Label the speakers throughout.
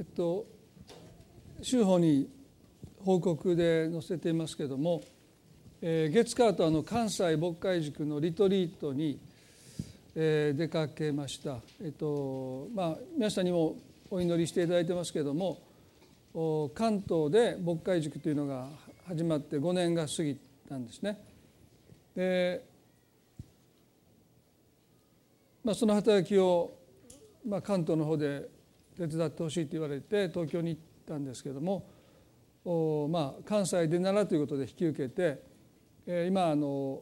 Speaker 1: えっと週報に報告で載せていますけれども、えー、月火とあの関西牧会塾のリトリートに、えー、出かけました。えっとまあ皆さんにもお祈りしていただいてますけれども関東で牧会塾というのが始まって5年が過ぎたんですね。でまあ、その働きを、まあ、関東の方で手伝ってほしいと言われて東京に行ったんですけどもお、まあ、関西で習うということで引き受けて、えー、今あの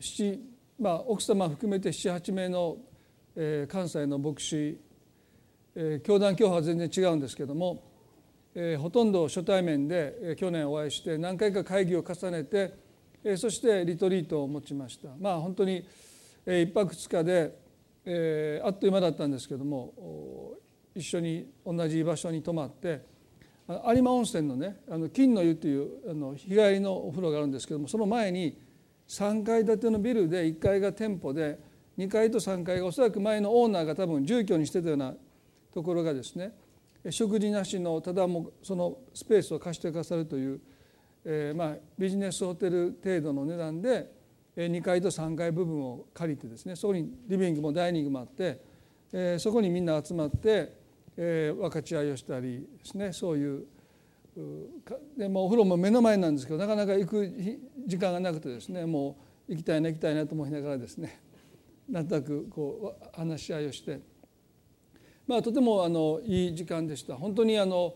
Speaker 1: 七、まあ、奥様含めて78名の、えー、関西の牧師、えー、教団教派は全然違うんですけども、えー、ほとんど初対面で、えー、去年お会いして何回か会議を重ねて、えー、そしてリトリートを持ちました。まあ本当に1泊2日で、えー、あっという間だったんですけども一緒に同じ場所に泊まって有馬温泉のねあの金の湯というあの日帰りのお風呂があるんですけどもその前に3階建てのビルで1階が店舗で2階と3階がおそらく前のオーナーが多分住居にしてたようなところがですね食事なしのただもそのスペースを貸してくださるという、えー、まあビジネスホテル程度の値段で2階と3階部分を借りてですねそこにリビングもダイニングもあってそこにみんな集まって分かち合いをしたりですねそういうでもお風呂も目の前なんですけどなかなか行く時間がなくてですねもう行きたいな行きたいなと思いながらですね なんとなくこう話し合いをして。まあとてもあのいい時間でした。本当にあの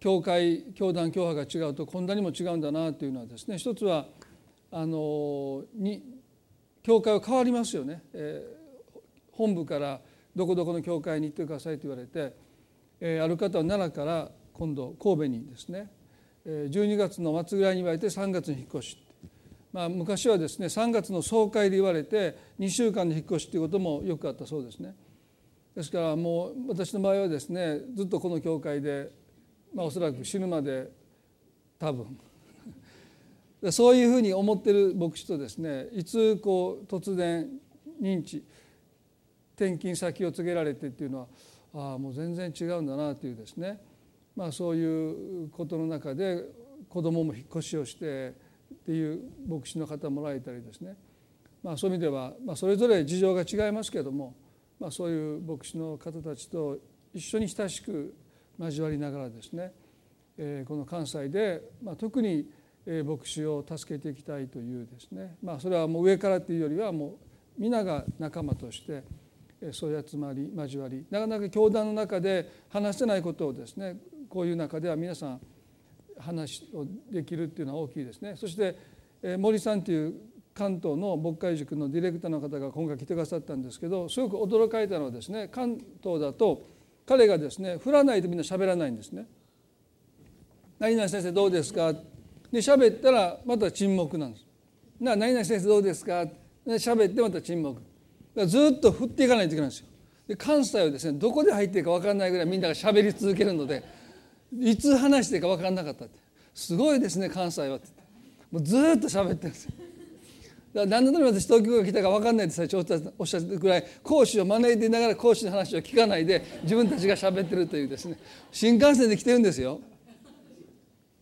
Speaker 1: 教会教団教派が違うとこんなにも違うんだなというのはですね一つはあのに教会は変わりますよね、えー、本部からどこどこの教会に行ってくださいと言われて、えー、ある方は奈良から今度神戸にですね。12月の末ぐらいに言われて3月に引っ越し、まあ、昔はですね3月の総会で言われて2週間の引っ越しということもよくあったそうですね。ですからもう私の場合はですねずっとこの教会で、まあ、おそらく死ぬまで多分そういうふうに思ってる牧師とですねいつこう突然認知転勤先を告げられてっていうのはああもう全然違うんだなというですね、まあ、そういうことの中で子供も引っ越しをしてっていう牧師の方もらえたりですね、まあ、そういう意味では、まあ、それぞれ事情が違いますけども、まあ、そういう牧師の方たちと一緒に親しく交わりながらですね、え、この関西で、まあ、特に牧師を助けていきたいというですね。まあそれはもう上からというよりはもう皆が仲間としてそういう集まり交わりなかなか教団の中で話せないことをですねこういう中では皆さん話をできるっていうのは大きいですね。そして森さんという関東の牧会塾のディレクターの方が今回来てくださったんですけどすごく驚かれたのはですね関東だと彼がですね振らないとみんな喋らないんですね。何々先生どうですか？で喋ったらまた沈黙なんです。な何々先生どうですか？喋ってまた沈黙。ずっと振っていかないといけないんですよ。で関西はですねどこで入っていいか分からないぐらいみんなが喋り続けるのでいつ話していいか分からなかったって。すごいですね関西はって。もうずっと喋ってるんですよ。だから何のために私東京が来たか分かんないって最初おっしゃってくらい講師を招いていながら講師の話を聞かないで自分たちが喋ってるというですね新幹線で来てるんですよ。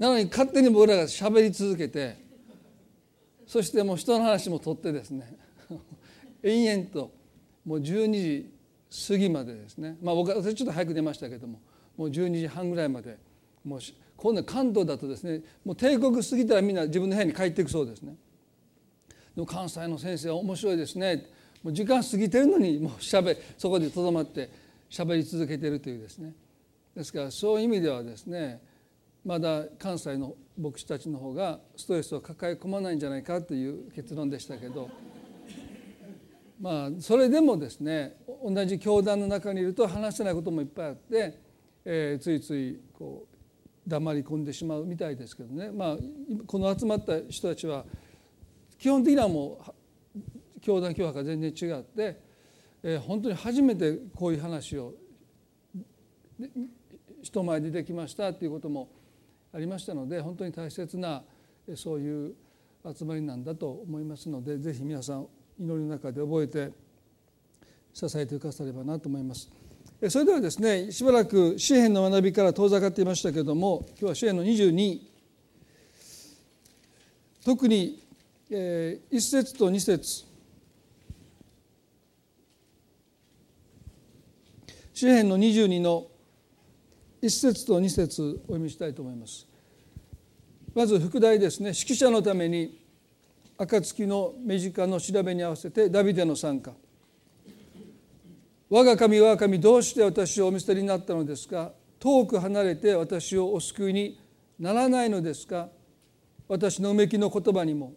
Speaker 1: なのに勝手に僕らが喋り続けてそしてもう人の話も取ってですね 延々ともう12時過ぎまでですね。まあ僕は私ちょっと早く出ましたけどももう12時半ぐらいまでもう今度関東だとですねもう帝国過ぎたらみんな自分の部屋に帰っていくそうですね。でも関西の先生は面白いですね。もう時間過ぎてるのにもうしゃべそこでとどまって喋り続けてるというですね。ですからそういう意味ではですねまだ関西の牧師たちの方がストレスを抱え込まないんじゃないかという結論でしたけど まあそれでもですね同じ教団の中にいると話せないこともいっぱいあって、えー、ついついこう黙り込んでしまうみたいですけどね。まあこの集まった人たちは基本的にはもう教団教派が全然違って、えー、本当に初めてこういう話を人前でできましたっていうこともありましたので本当に大切なそういう集まりなんだと思いますのでぜひ皆さん祈りの中で覚えて支えてくださればなと思います。それではですねしばらく詩篇の学びから遠ざかっていましたけれども今日は詩篇の22特に1節と2節詩篇の22の1節と2節お読みしたいと思います。まず副題ですね。指揮者のために暁の目近の調べに合わせてダビデの参加。我が神我が神どうして私をお見捨てになったのですか？遠く離れて私をお救いにならないのですか？私のうめきの言葉にも。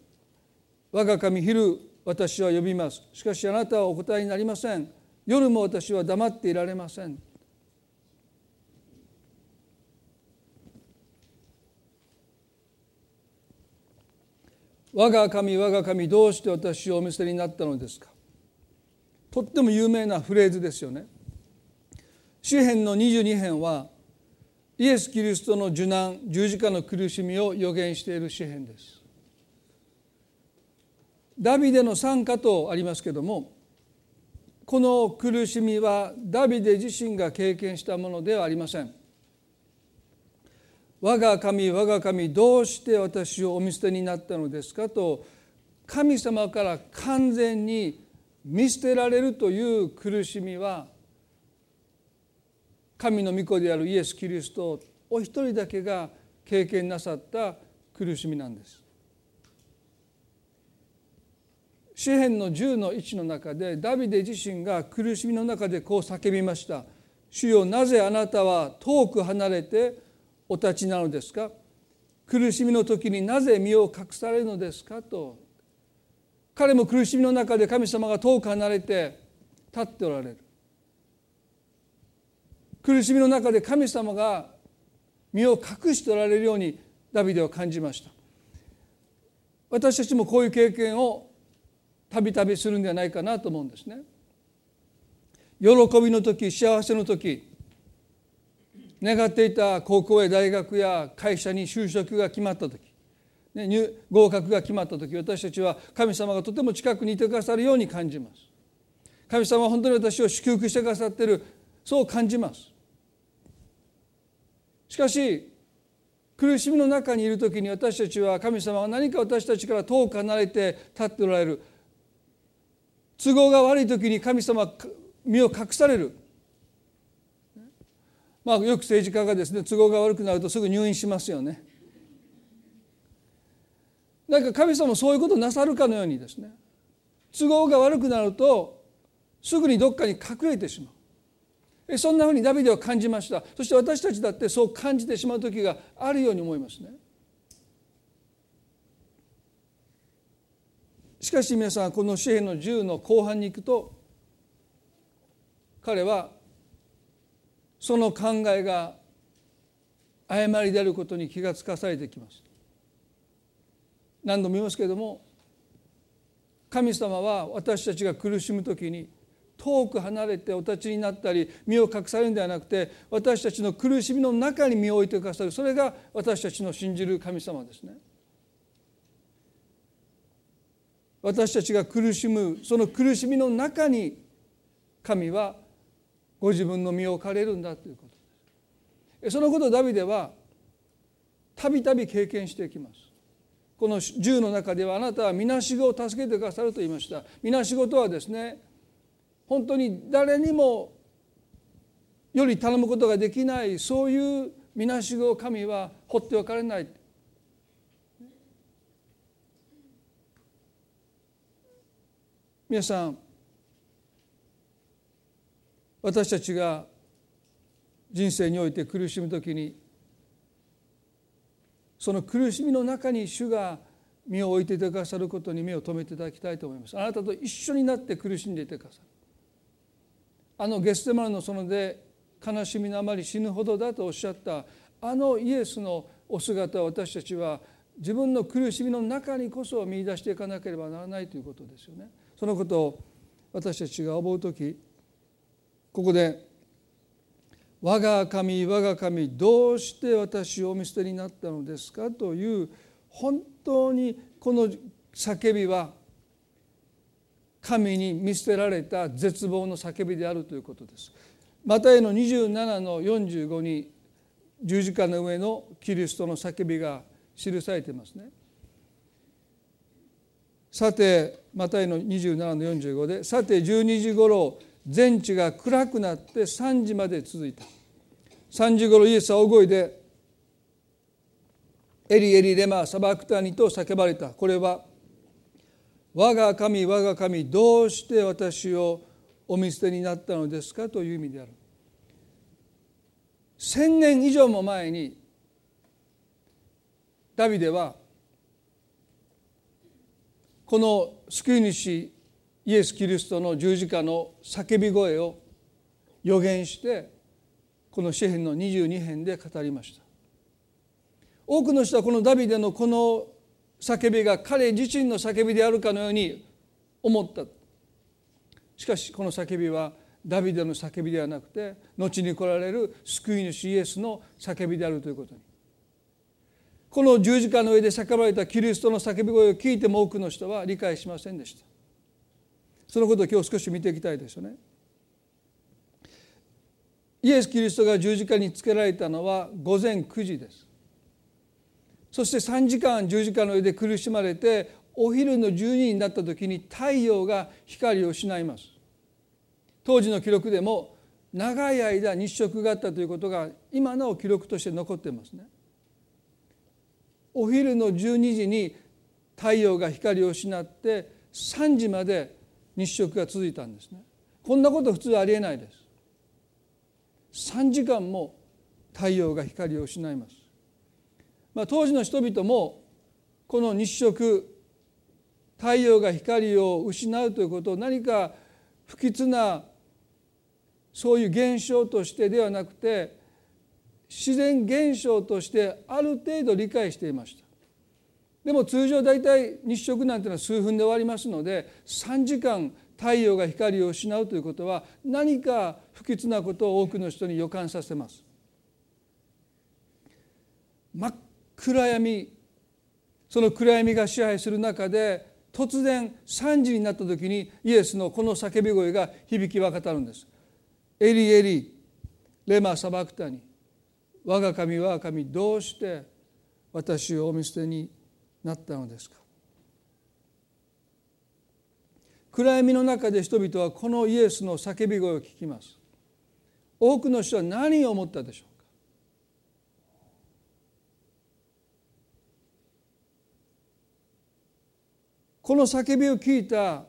Speaker 1: 我が神昼私は呼びます。しかしあなたはお答えになりません。夜も私は黙っていられません。我が神我が神どうして私をお見捨てになったのですか？とっても有名なフレーズですよね。詩篇の22編はイエス・キリストの受難十字架の苦しみを予言している詩篇です。ダビデの参加とありますけどもこの苦しみはダビデ自身が経験したものではありません。我が神我が神どうして私をお見捨てになったのですかと神様から完全に見捨てられるという苦しみは神の御子であるイエス・キリストお一人だけが経験なさった苦しみなんです。詩篇の10の1の中でダビデ自身が苦しみの中でこう叫びました「主よなぜあなたは遠く離れてお立ちなのですか？苦しみの時になぜ身を隠されるのですか?」と。彼も苦しみの中で神様が遠く離れて立っておられる。苦しみの中で神様が身を隠しておられるようにダビデは感じました。私たちもこういう経験をたびたびするんではないかなと思うんですね。喜びの時幸せの時願っていた高校や大学や会社に就職が決まった時ね、入合格が決まった時私たちは神様がとても近くにいてくださるように感じます。神様は本当に私を祝福してくださっているそう感じます。しかし苦しみの中にいる時に私たちは神様が何か私たちから遠く離れて立っておられる。都合が悪い時に神様身を隠される。まあよく政治家がですね都合が悪くなるとすぐ入院しますよね。なんか神様そういうことなさるかのようにですね都合が悪くなるとすぐにどっかに隠れてしまう。そんなふうにダビデは感じました。そして私たちだってそう感じてしまう時があるように思いますね。しかし皆さんこの詩篇の10の後半に行くと彼はその考えが誤りであることに気がつかされてきます何度も言いますけれども神様は私たちが苦しむ時に遠く離れてお立ちになったり身を隠されるんではなくて私たちの苦しみの中に身を置いてくださるそれが私たちの信じる神様ですね。私たちが苦しむその苦しみの中に神はご自分の身を置かれるんだということです。そのことをダビデはたびたび経験していきます。この10の中ではあなたはみなしごを助けてくださると言いましたみなしごとはですね本当に誰にもより頼むことができないそういうみなしごを神は放っておかれない皆さん私たちが人生において苦しむ時にその苦しみの中に主が身を置いていてくださることに目を留めていただきたいと思いますあなたと一緒になって苦しんでいてくださるあのゲステマルの園で悲しみのあまり死ぬほどだとおっしゃったあのイエスのお姿を私たちは自分の苦しみの中にこそ見出していかなければならないということですよね。そのことを私たちが思う時ここで我が神我が神どうして私をお見捨てになったのですか？という本当にこの叫びは神に見捨てられた絶望の叫びであるということです。マタイの27の45に十字架の上のキリストの叫びが記されていますね。さてマタイの27の45でさて12時ごろ全地が暗くなって3時まで続いた3時ごろイエスは大声で「エリエリレマサバクタニ」と叫ばれたこれは「我が神我が神どうして私をお見捨てになったのですか?」という意味である千年以上も前にダビデはこの救い主イエス・キリストの十字架の叫び声を予言してこの詩篇の22編で語りました。多くの人はこのダビデのこの叫びが彼自身の叫びであるかのように思った。しかしこの叫びはダビデの叫びではなくて後に来られる救い主イエスの叫びであるということに。この十字架の上で叫ばれたキリストの叫び声を聞いても多くの人は理解しませんでした。そのことを今日少し見ていきたいですよね。イエス・キリストが十字架につけられたのは午前9時です。そして3時間十字架の上で苦しまれてお昼の12時になった時に太陽が光を失います。当時の記録でも長い間日食があったということが今なお記録として残っていますね。お昼の12時に太陽が光を失って3時まで日食が続いたんですね。こんなこと普通ありえないです。3時間も太陽が光を失います。まあ、当時の人々もこの日食太陽が光を失うということを何か不吉なそういう現象としてではなくて自然現象としてある程度理解していましたでも通常大体日食なんていうのは数分で終わりますので3時間太陽が光を失うということは何か不吉なことを多くの人に予感させます。真っ暗闇その暗闇が支配する中で突然3時になった時にイエスのこの叫び声が響き渡るんです。エリエリレマサバクタに我が神我が神どうして私をお見捨てになったのですか？暗闇の中で人々はこのイエスの叫び声を聞きます。多くの人は何を思ったでしょうか？この叫びを聞いた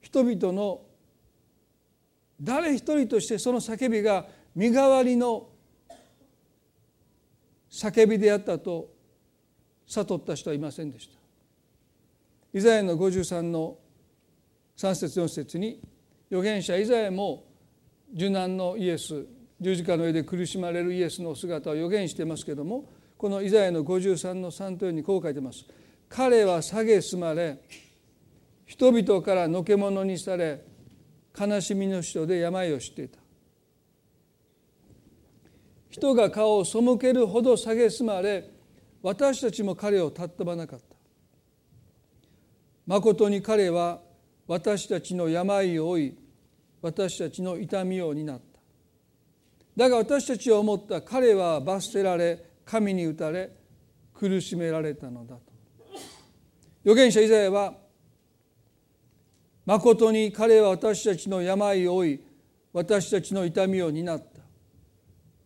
Speaker 1: 人々の誰一人としてその叫びが身代わりの叫びであったと悟った人はいませんでした。イザヤの53の3節4節に預言者イザヤも受難のイエス十字架の上で苦しまれるイエスの姿を予言してますけれどもこのイザヤの53の3と4にこう書いてます。彼は蔑まれ人々からのけ者にされ悲しみの人で病を知っていた人が顔を背けるほど蔑まれ私たちも彼を尊ばなかった。まことに彼は私たちの病を負い私たちの痛みを担った。だが私たちは思った彼は罰せられ神に打たれ苦しめられたのだと。預言者イザヤはまことに彼は私たちの病を負い私たちの痛みを担った。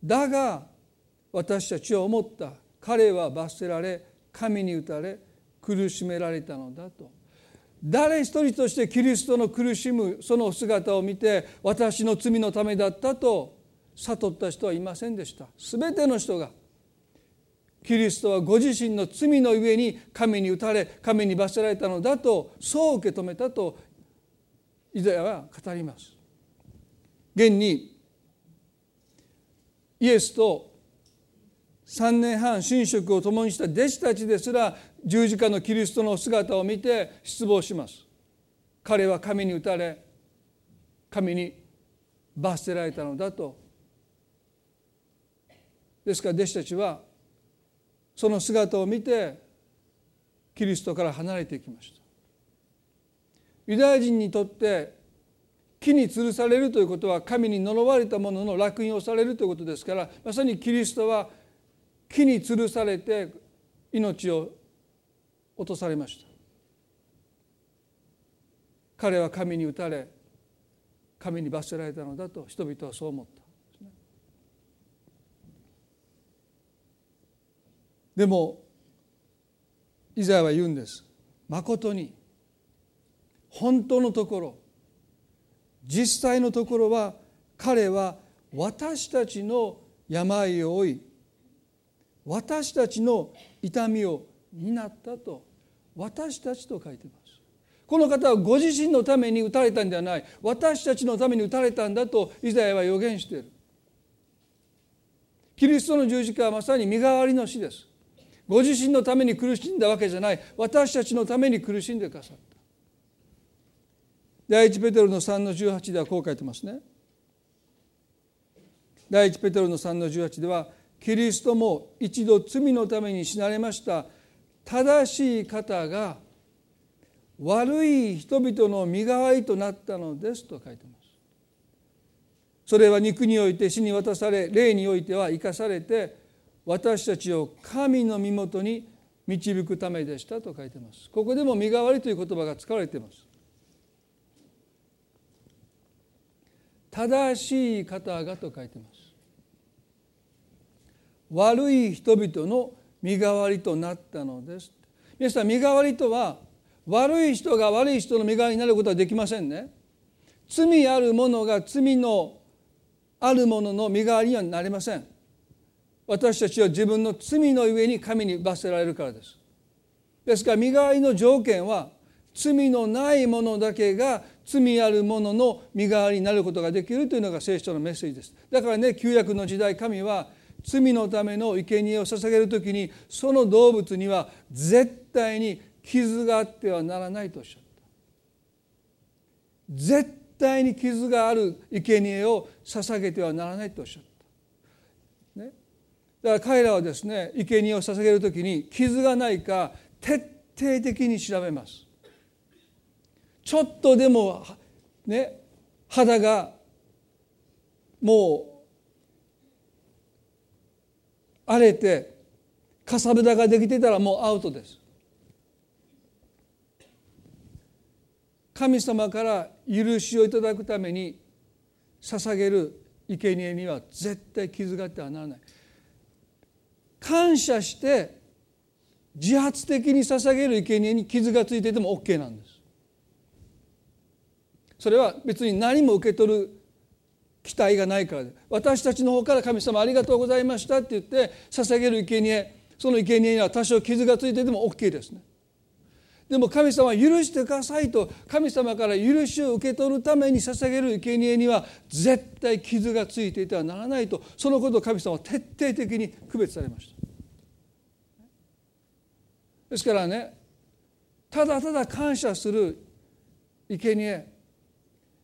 Speaker 1: だが私たちは思った彼は罰せられ神に打たれ苦しめられたのだと。誰一人としてキリストの苦しむその姿を見て私の罪のためだったと悟った人はいませんでした。全ての人がキリストはご自身の罪の上に神に打たれ神に罰せられたのだとそう受け止めたとイザヤは語ります。現にイエスと3年半寝食を共にした弟子たちですら十字架のキリストの姿を見て失望します。彼は神に打たれ神に罰せられたのだと。ですから弟子たちはその姿を見てキリストから離れていきました。ユダヤ人にとって木に吊るされるということは神に呪われたものの烙印をされるということですからまさにキリストは木に吊るされて命を落とされました。彼は神に打たれ神に罰せられたのだと人々はそう思った。でもイザヤは言うんです。まことに本当のところ実際のところは彼は私たちの病を負い私たちの痛みを担ったと私たちと書いてます。この方はご自身のために打たれたんではない。私たちのために打たれたんだとイザヤは予言している。キリストの十字架はまさに身代わりの死です。ご自身のために苦しんだわけじゃない。私たちのために苦しんでくださった。第一ペテロの3の18ではこう書いてますね。第一ペテロの3の18ではキリストも一度罪のために死なれました。正しい方が悪い人々の身代わりとなったのですと書いてます。それは肉において死に渡され霊においては生かされて私たちを神の身元に導くためでしたと書いてます。ここでも身代わりという言葉が使われています。正しい方がと書いてます。悪い人々の身代わりとなったのです。皆さん身代わりとは悪い人が悪い人の身代わりになることはできませんね。罪ある者が罪のある者の身代わりにはなれません。私たちは自分の罪の上に神に罰せられるからです。ですから身代わりの条件は罪のない者だけが罪ある者の身代わりになることができるというのが聖書のメッセージです。だからね旧約の時代神は罪のための生贄を捧げる時にその動物には絶対に傷があってはならないとおっしゃった。絶対に傷がある生贄を捧げてはならないとおっしゃった、ね、だから彼らはですね生贄を捧げる時に傷がないか徹底的に調べます。ちょっとでもね肌がもう荒れてかさぶたができてたらもうアウトです。神様から許しをいただくために捧げる生贄には絶対傷があってはならない。感謝して自発的に捧げる生贄に傷がついてても OK なんです。それは別に何も受け取る期待がないからで。私たちの方から神様ありがとうございましたって言って捧げる生贄その生贄には多少傷がついてても OK ですね。でも神様は許してくださいと神様から許しを受け取るために捧げる生贄には絶対傷がついていてはならないとそのことを神様は徹底的に区別されました。ですからねただただ感謝する生贄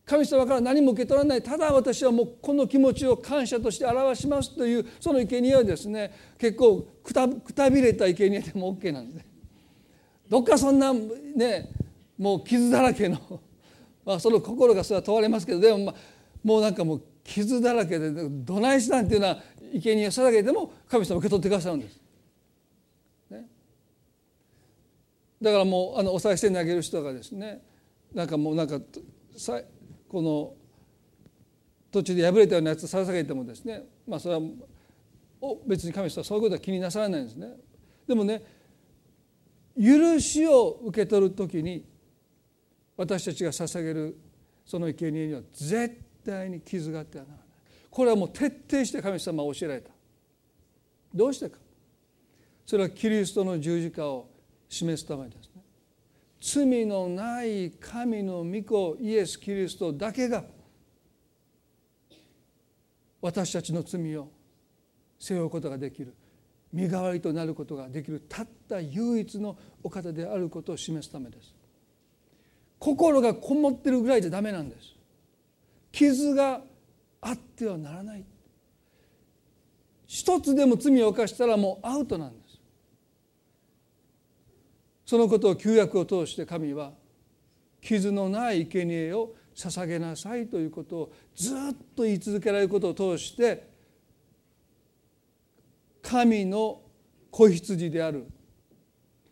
Speaker 1: 神様から何も受け取らないただ私はもうこの気持ちを感謝として表しますというその生贄はですね結構くたくたびれた生贄でも OK なんですね。どっかそんなねもう傷だらけの、まあ、その心がそれは問われますけどでも、まあ、もうなんかもう傷だらけでどないしなんっていうのは生贄を捧げても神様受け取ってくださるんです。ね、だからもうあのお賽銭投げる人がですねなんかもうなんかこの途中で破れたようなやつを捧げてもですねまあそれは別に神様はそういうことは気になさらないんですね。でもね許しを受け取る時に私たちが捧げるその生贄には絶対に傷があってはならない。これはもう徹底して神様は教えられた。どうしてか。それはキリストの十字架を示すためです。罪のない神の御子イエス・キリストだけが私たちの罪を背負うことができる身代わりとなることができるたった唯一のお方であることを示すためです。心がこもってるぐらいじゃダメなんです。傷があってはならない。一つでも罪を犯したらもうアウトなんです。そのことを旧約を通して神は傷のない生贄を捧げなさいということをずっと言い続けられることを通して神の子羊である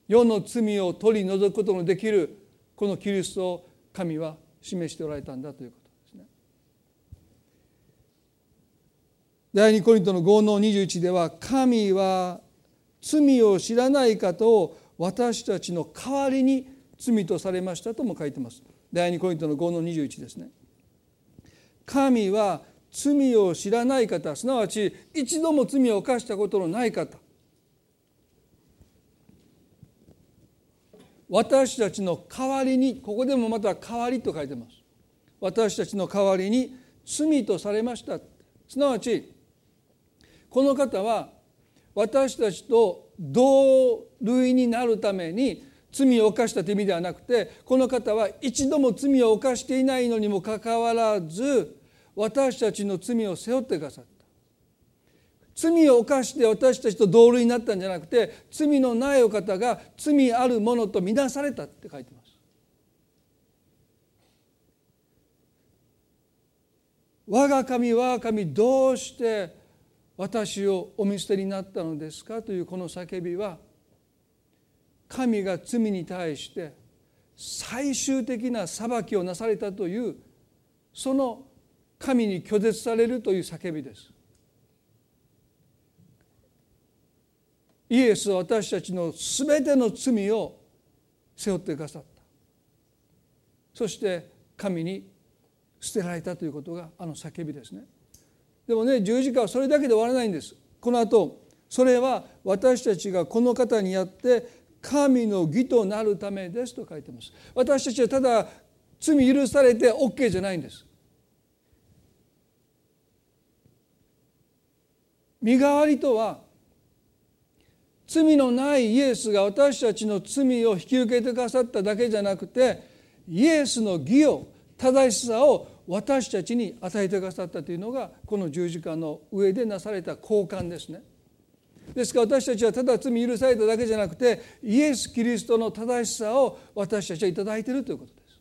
Speaker 1: 世の罪を取り除くことのできるこのキリストを神は示しておられたんだということですね。第二コリントの5の21では神は罪を知らない方を私たちの代わりに罪とされましたとも書いてます。第二コリントの5の21ですね。神は罪を知らない方すなわち一度も罪を犯したことのない方私たちの代わりにここでもまた代わりと書いてます私たちの代わりに罪とされましたすなわちこの方は私たちと同類になるために罪を犯したという意味ではなくてこの方は一度も罪を犯していないのにもかかわらず私たちの罪を背負ってくださった。罪を犯して私たちと同類になったんじゃなくて罪のないお方が罪あるものとみなされたって書いてます。我が神我が神どうして私をお見捨てになったのですか？というこの叫びは神が罪に対して最終的な裁きをなされたというその神に拒絶されるという叫びです。イエスは私たちの全ての罪を背負ってくださった。そして神に捨てられたということがあの叫びですね。でもね十字架はそれだけで終わらないんです。この後それは私たちがこの方にやって神の義となるためですと書いてます。私たちはただ罪許されて OK じゃないんです。身代わりとは罪のないイエスが私たちの罪を引き受けてくださっただけじゃなくてイエスの義を正しさを私たちに与えてくださったというのがこの十字架の上でなされた交換ですね。ですから私たちはただ罪許されただけじゃなくてイエス・キリストの正しさを私たちは頂いているということです。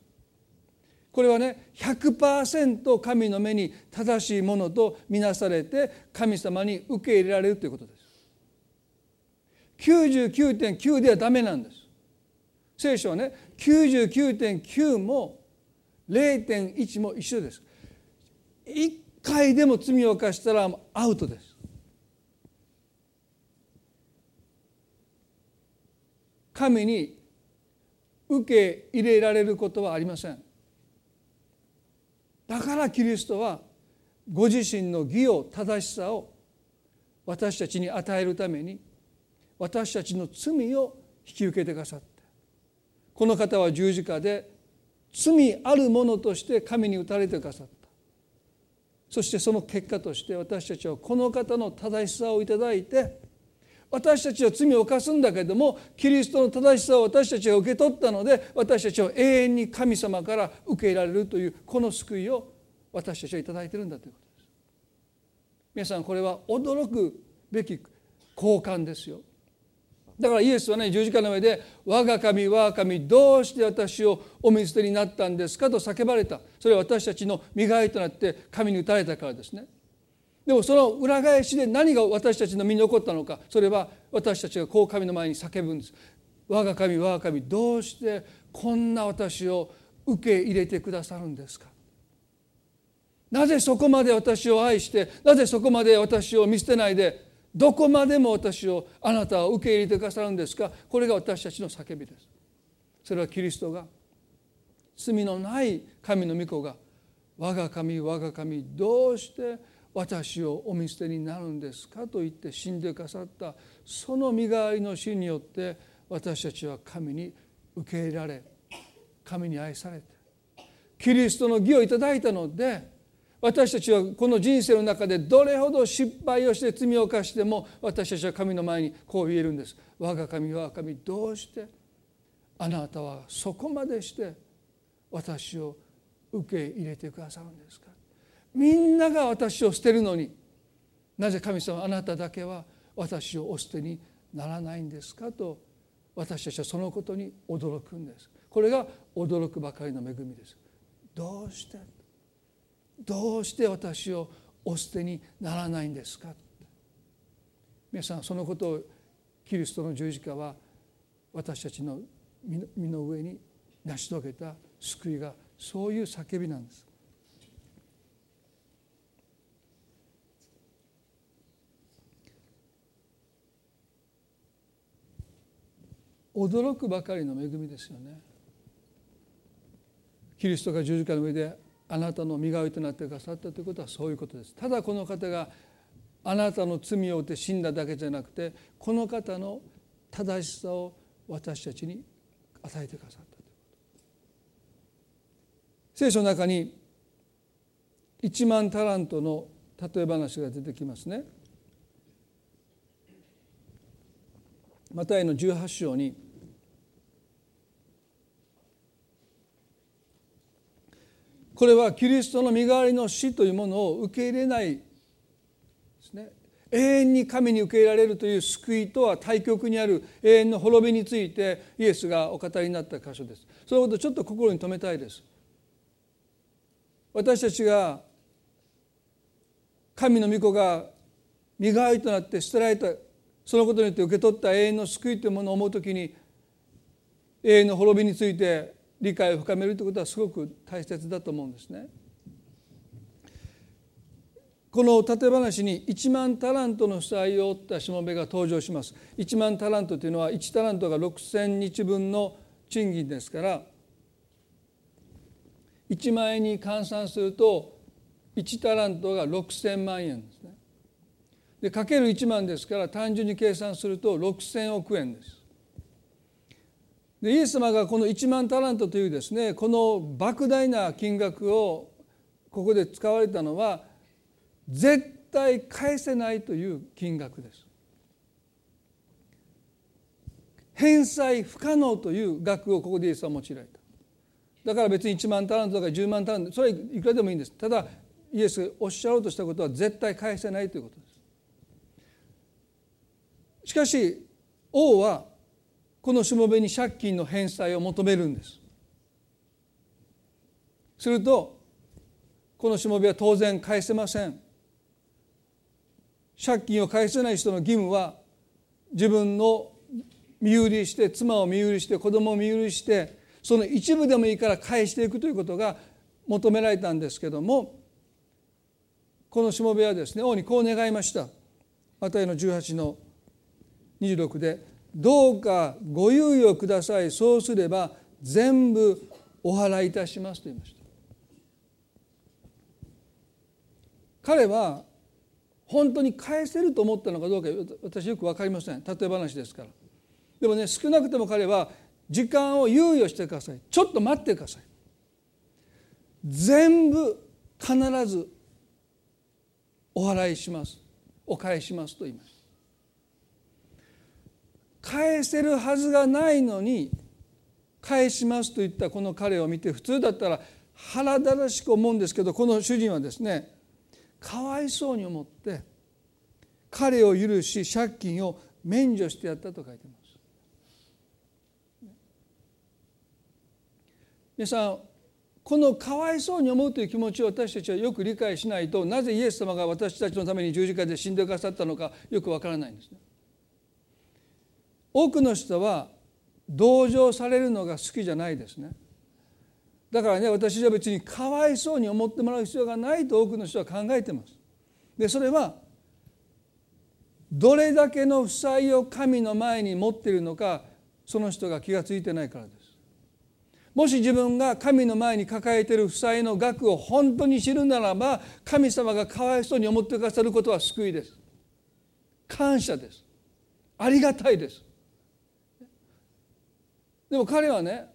Speaker 1: これはね100%神の目に正しいものとみなされて神様に受け入れられるということです。99.9ではダメなんです。聖書はね99.9も0.1も一緒です。1回でも罪を犯したらアウトです。神に受け入れられることはありません。だからキリストはご自身の義を正しさを私たちに与えるために私たちの罪を引き受けてくださってこの方は十字架で罪あるものとして神に打たれてくださったそしてその結果として私たちはこの方の正しさをいただいて私たちは罪を犯すんだけどもキリストの正しさを私たちが受け取ったので私たちは永遠に神様から受け入れられるというこの救いを私たちは頂いているんだということです。皆さんこれは驚くべき交換ですよ。だからイエスはね十字架の上で「我が神我が神どうして私をお見捨てになったんですか?」と叫ばれたそれは私たちの身代わりとなって神に打たれたからですね。でもその裏返しで何が私たちの身に起こったのか？それは私たちがこう神の前に叫ぶんです我が神我が神どうしてこんな私を受け入れてくださるんですかなぜそこまで私を愛してなぜそこまで私を見捨てないでどこまでも私をあなたは受け入れてくださるんですか？これが私たちの叫びです。それはキリストが罪のない神の御子が我が神我が神どうして私をお見捨てになるんですか？と言って死んでくださったその身代わりの死によって私たちは神に受け入れられ神に愛されてキリストの義をいただいたので私たちはこの人生の中でどれほど失敗をして罪を犯しても私たちは神の前にこう言えるんです。我が神我が神どうしてあなたはそこまでして私を受け入れてくださるんですか？みんなが私を捨てるのになぜ神様あなただけは私をお捨てにならないんですか？と私たちはそのことに驚くんです。これが驚くばかりの恵みです。どうして？どうして私をお捨てにならないんですか？皆さんそのことをキリストの十字架は私たちの身の上に成し遂げた救いがそういう叫びなんです。驚くばかりの恵みですよね。キリストが十字架の上であなたの身代わりとなってくださったということはそういうことです。ただこの方があなたの罪を負って死んだだけじゃなくてこの方の正しさを私たちに与えてくださったということ聖書の中に1万タラントの例え話が出てきますね。マタイの18章にこれはキリストの身代わりの死というものを受け入れないですね。永遠に神に受け入れられるという救いとは対極にある永遠の滅びについてイエスがお語りになった箇所です。そのことをちょっと心に留めたいです。私たちが神の御子が身代わりとなって捨てられたそのことによって受け取った永遠の救いというものを思うときに永遠の滅びについて理解を深めるということはすごく大切だと思うんですね。この例え話に1万タラントの負債を負ったしもべが登場します。1万タラントというのは1タラントが6,000日分の賃金ですから1万円に換算すると1タラントが6,000万円ですね。でかける1万ですから単純に計算すると6,000億円です。でイエス様がこの1万タラントというですねこの莫大な金額をここで使われたのは絶対返せないという金額です。返済不可能という額をここでイエスは用いられた。だから別に1万タラントとか10万タラントそれはいくらでもいいんです。ただイエスがおっしゃろうとしたことは絶対返せないということです。しかし王はこのしもべに借金の返済を求めるんです。するとこのしもべは当然返せません。借金を返せない人の義務は自分の身売りして妻を身売りして子供を身売りしてその一部でもいいから返していくということが求められたんですけどもこのしもべはですね王にこう願いました。マタイの18の26でどうかご猶予ください。そうすれば全部お払いいたしますと言いました。彼は本当に返せると思ったのかどうか私よく分かりません。例え話ですから。でもね少なくとも彼は時間を猶予してください。ちょっと待ってください。全部必ずお払いします。お返しますと言います返せるはずがないのに返しますと言ったこの彼を見て普通だったら腹立たしく思うんですけどこの主人はですねかわいそうに思って彼を許し借金を免除してやったと書いてます。皆さんこのかわいそうに思うという気持ちを私たちはよく理解しないとなぜイエス様が私たちのために十字架で死んでくださったのかよくわからないんですね。多くの人は同情されるのが好きじゃないですね。だからね私は別にかわいそうに思ってもらう必要がないと多くの人は考えてます。でそれはどれだけの負債を神の前に持っているのかその人が気が付いてないからです。もし自分が神の前に抱えている負債の額を本当に知るならば神様がかわいそうに思ってくださることは救いです。感謝です。ありがたいです。でも彼はね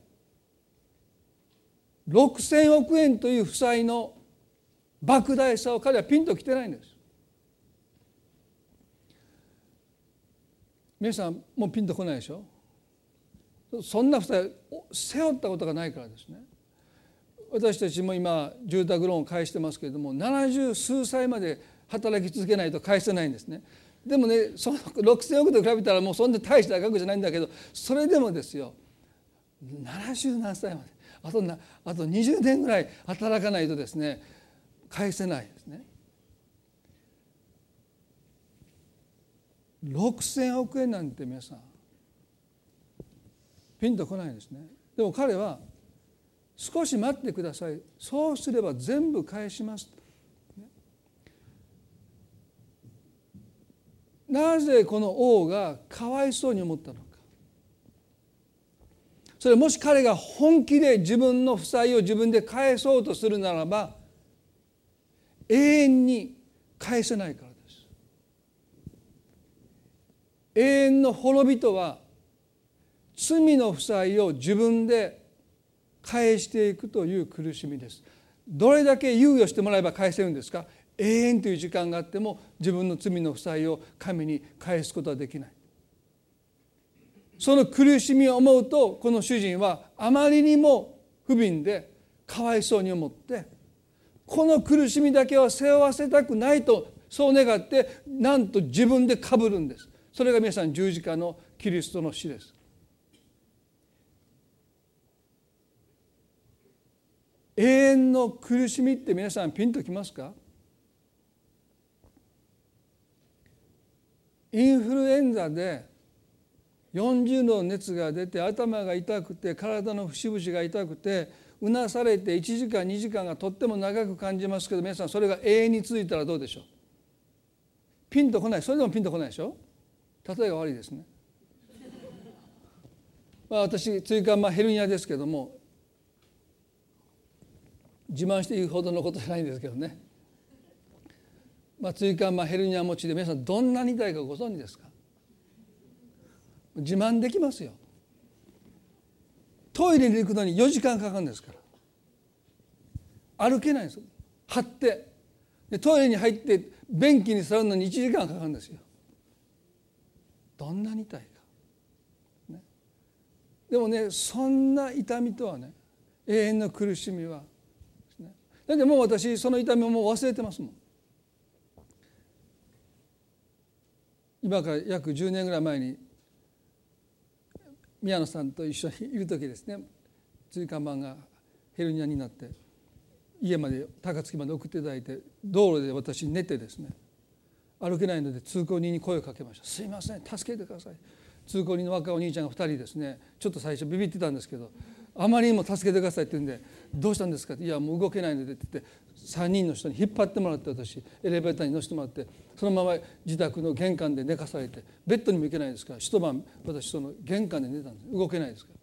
Speaker 1: 6,000億円という負債の莫大さを彼はピンときてないんです。皆さんもうピンとこないでしょ？そんな負債背負ったことがないからですね。私たちも今住宅ローンを返してますけれども70数歳まで働き続けないと返せないんですね。でもねその6,000億と比べたらもうそんな大した額じゃないんだけどそれでもですよ70何歳まで。あとなあと20年ぐらい働かないとですね返せないですね。6,000億円なんて皆さんピンとこないですね。でも彼は少し待ってください。そうすれば全部返します。なぜこの王がかわいそうに思ったのか。それもし彼が本気で自分の負債を自分で返そうとするならば永遠に返せないからです。永遠の滅びとは罪の負債を自分で返していくという苦しみです。どれだけ猶予してもらえば返せるんですか？永遠という時間があっても自分の罪の負債を神に返すことはできない。その苦しみを思うとこの主人はあまりにも不憫でかわいそうに思ってこの苦しみだけは背負わせたくないとそう願ってなんと自分でかぶるんです。それが皆さん十字架のキリストの死です。永遠の苦しみって皆さんピンときますか？インフルエンザで40度の熱が出て頭が痛くて体の節々が痛くてうなされて1時間2時間がとっても長く感じますけど皆さんそれが永遠に続いたらどうでしょう？ピンとこない。それでもピンとこないでしょ？例えが悪いですね。まあ私椎間板ヘルニアですけども自慢して言うほどのことじゃないんですけどね、まあ、椎間板ヘルニア持ちで皆さんどんなに痛いかご存知ですか？自慢できますよ。トイレに行くのに4時間かかるんですから。歩けないんですよ。張って。でトイレに入って便器に座るのに1時間かかるんですよ。どんなに痛いか、ね、でもねそんな痛みとはね永遠の苦しみは。だってもう私その痛みをもう忘れてますもん。今から約10年ぐらい前に宮野さんと一緒にいる時ですね椎間板がヘルニアになって家まで高槻まで送っていただいて道路で私寝てですね歩けないので通行人に声をかけました「すいません助けてください」通行人の若いお兄ちゃんが2人ですねちょっと最初ビビってたんですけどあまりにも助けてくださいって言うんで「どうしたんですか?」って「いやもう動けないので」って言って3人の人に引っ張ってもらって私エレベーターに乗せてもらってそのまま自宅の玄関で寝かされてベッドにも行けないですから一晩私その玄関で寝たんです。動けないですから。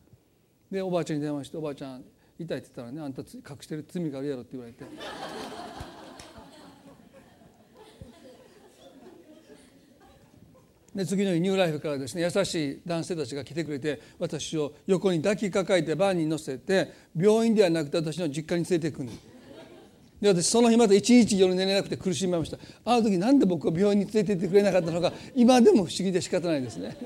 Speaker 1: でおばあちゃんに電話して「おばあちゃん痛い」って言ったらね「あんた隠してる罪があるやろ」って言われて。で次の日ニューライフからですね優しい男性たちが来てくれて私を横に抱きかかえてバーに乗せて病院ではなくて私の実家に連れていくんです。で私その日また一日夜寝れなくて苦しみました。あの時なんで僕を病院に連れて行ってくれなかったのか今でも不思議で仕方ないですね。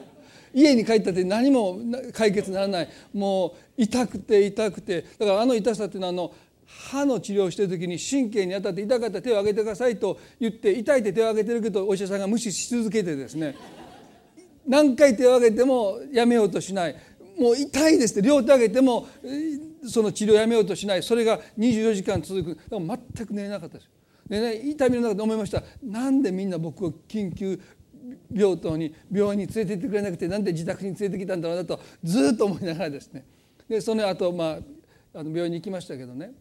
Speaker 1: 家に帰ったって何も解決ならない。もう痛くて痛くて。だからあの痛さっていうのはあの歯の治療をしている時に神経に当たって痛かったら手を挙げてくださいと言って痛いって手を挙げてるけどお医者さんが無視し続けてですね。何回手を挙げてもやめようとしない。もう痛いですって両手挙げてもその治療をやめようとしない。それが24時間続く。だから全く寝れなかったです。でね痛みの中で思いました。なんでみんな僕を緊急病棟に病院に連れて行ってくれなくてなんで自宅に連れてきたんだろうなとずっと思いながらですね。でその後まああの病院に行きましたけどね。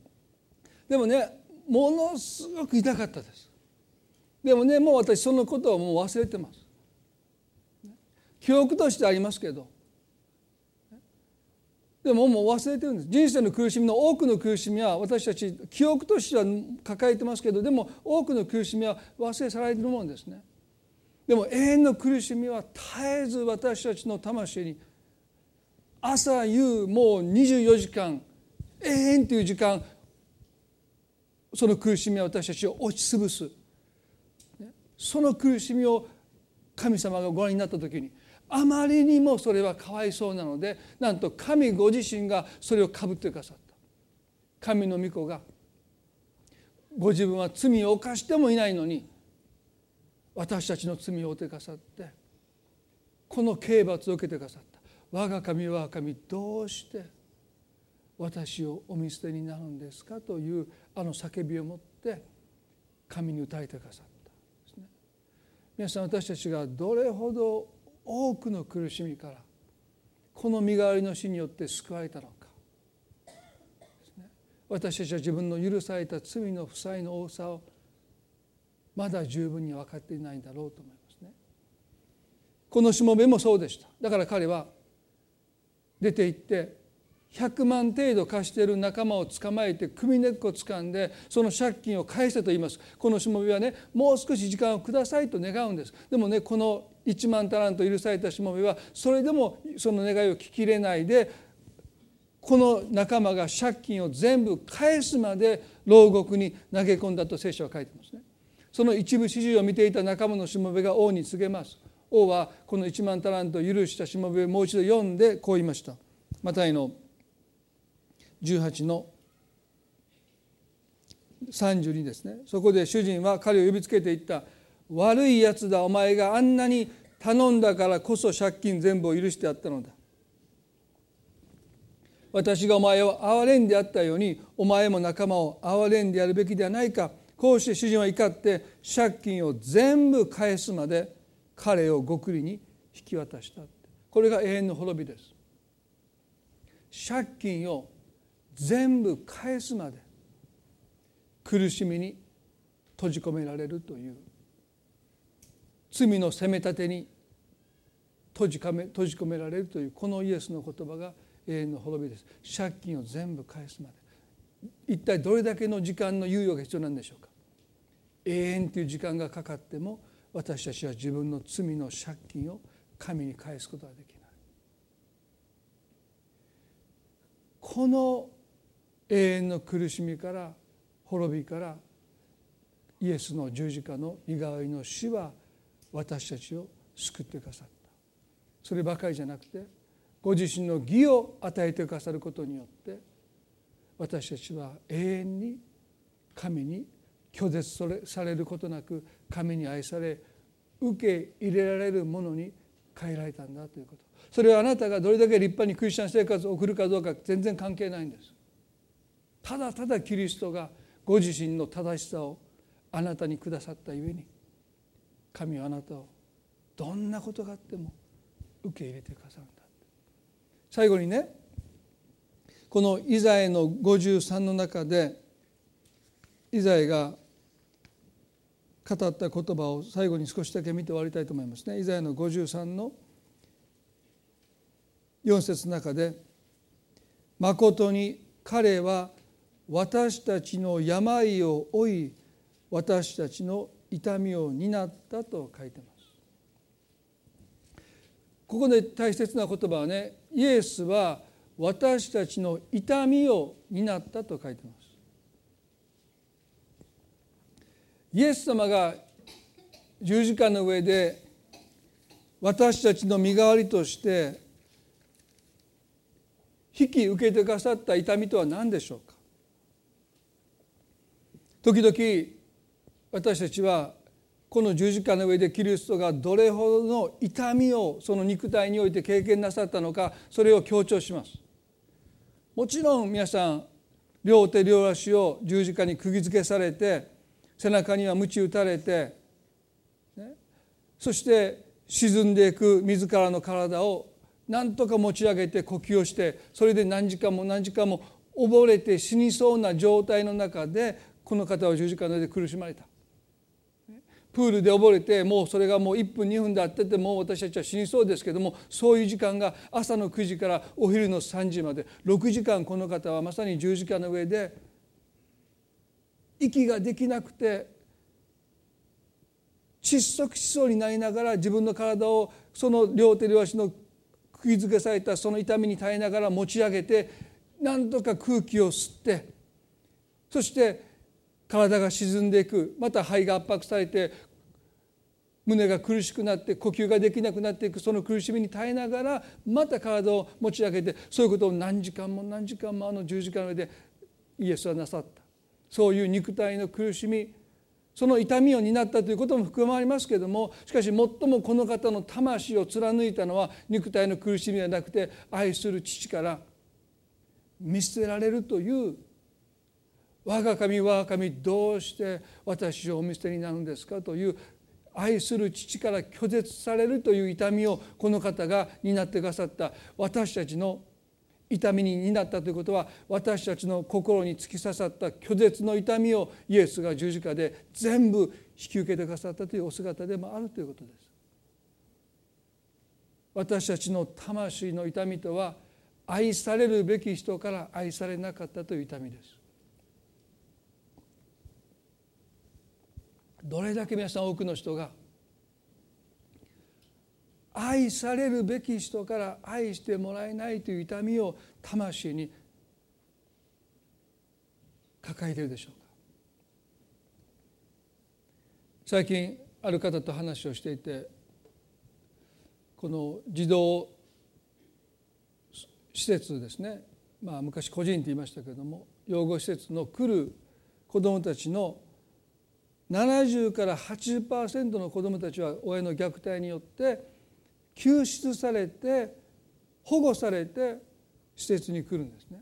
Speaker 1: でもねものすごく痛かったです。でもねもう私そのことはもう忘れてます。記憶としてありますけどでももう忘れてるんです。人生の苦しみの多くの苦しみは私たち記憶としては抱えてますけどでも多くの苦しみは忘れ去られてるもんですね。でも永遠の苦しみは絶えず私たちの魂に朝夕もう24時間永遠という時間その苦しみは私たちを押しつぶす。その苦しみを神様がご覧になった時にあまりにもそれはかわいそうなのでなんと神ご自身がそれをかぶってくださった。神の御子がご自分は罪を犯してもいないのに私たちの罪を負ってくださってこの刑罰を受けてくださった。我が神我が神どうして私をお見捨てになるんですかというあの叫びを持って神に歌いてくださったね。皆さん私たちがどれほど多くの苦しみからこの身代わりの死によって救われたのか。私たちは自分の許された罪の負債の多さをまだ十分に分かっていないんだろうと思いますね。このしもべもそうでした。だから彼は出て行って100万程度貸している仲間を捕まえて首根っこを掴んでその借金を返せと言います。このしもべはねもう少し時間をくださいと願うんです。でもねこの1万タラント許されたしもべはそれでもその願いを聞き入れないでこの仲間が借金を全部返すまで牢獄に投げ込んだと聖書は書いてますね。その一部始終を見ていた仲間のしもべが王に告げます。王はこの1万タラントを許したしもべをもう一度読んでこう言いました。マタイの「18の32ですね。そこで主人は彼を呼びつけていった「悪いやつだ。お前があんなに頼んだからこそ借金全部を許してやったのだ」私がお前を憐れんであったようにお前も仲間を憐れんでやるべきではないか。こうして主人は怒って借金を全部返すまで彼を極利に引き渡したこれが永遠の滅びです。借金を全部返すまで苦しみに閉じ込められるという。罪の責め立てに閉じめ閉じ込められるというこのイエスの言葉が永遠の滅びです。借金を全部返すまで。一体どれだけの時間の猶予が必要なんでしょうか。永遠という時間がかかっても私たちは自分の罪の借金を神に返すことができない。この永遠の苦しみから滅びからイエスの十字架の身代わりの死は私たちを救ってくださった。そればかりじゃなくてご自身の義を与えてくださることによって私たちは永遠に神に拒絶されることなく神に愛され受け入れられるものに変えられたんだということ。それはあなたがどれだけ立派にクリスチャン生活を送るかどうか全然関係ないんです。ただただキリストがご自身の正しさをあなたにくださったゆえに神はあなたをどんなことがあっても受け入れてくださるんだ最後にねこのイザヤの53の中でイザヤが語った言葉を最後に少しだけ見て終わりたいと思いますね。イザヤの53の4節の中で「まことに彼は私たちの病を負い私たちの痛みを担ったと書いてます。ここで大切な言葉はねイエスは私たちの痛みを担ったと書いてます。イエス様が十字架の上で私たちの身代わりとして引き受けてくださった痛みとは何でしょう？時々私たちはこの十字架の上でキリストがどれほどの痛みをその肉体において経験なさったのかそれを強調します。もちろん皆さん両手両足を十字架に釘付けされて背中には鞭打たれて、ね、そして沈んでいく自らの体を何とか持ち上げて呼吸をしてそれで何時間も何時間も溺れて死にそうな状態の中でこの方は十字架で苦しまれた。プールで溺れてもうそれがもう1分2分であってても私たちは死にそうですけどもそういう時間が朝の9時からお昼の3時まで6時間この方はまさに十字架の上で息ができなくて窒息しそうになりながら自分の体をその両手両足の釘付けされたその痛みに耐えながら持ち上げてなんとか空気を吸ってそして体が沈んでいく。また肺が圧迫されて胸が苦しくなって呼吸ができなくなっていく。その苦しみに耐えながらまた体を持ち上げてそういうことを何時間も何時間もあの十字架の上でイエスはなさった。そういう肉体の苦しみその痛みを担ったということも含まれますけどもしかし最もこの方の魂を貫いたのは肉体の苦しみではなくて愛する父から見捨てられるという我が神我が神どうして私をお見捨てになるんですか？という愛する父から拒絶されるという痛みをこの方が担ってくださった私たちの痛みに担ったということは私たちの心に突き刺さった拒絶の痛みをイエスが十字架で全部引き受けてくださったというお姿でもあるということです。私たちの魂の痛みとは愛されるべき人から愛されなかったという痛みです。どれだけ皆さん多くの人が愛されるべき人から愛してもらえないという痛みを魂に抱えているでしょうか。最近ある方と話をしていてこの児童施設ですね、まあ、昔個人って言いましたけれども養護施設の来る子どもたちの70から80%の子どもたちは親の虐待によって救出されて保護されて施設に来るんですね。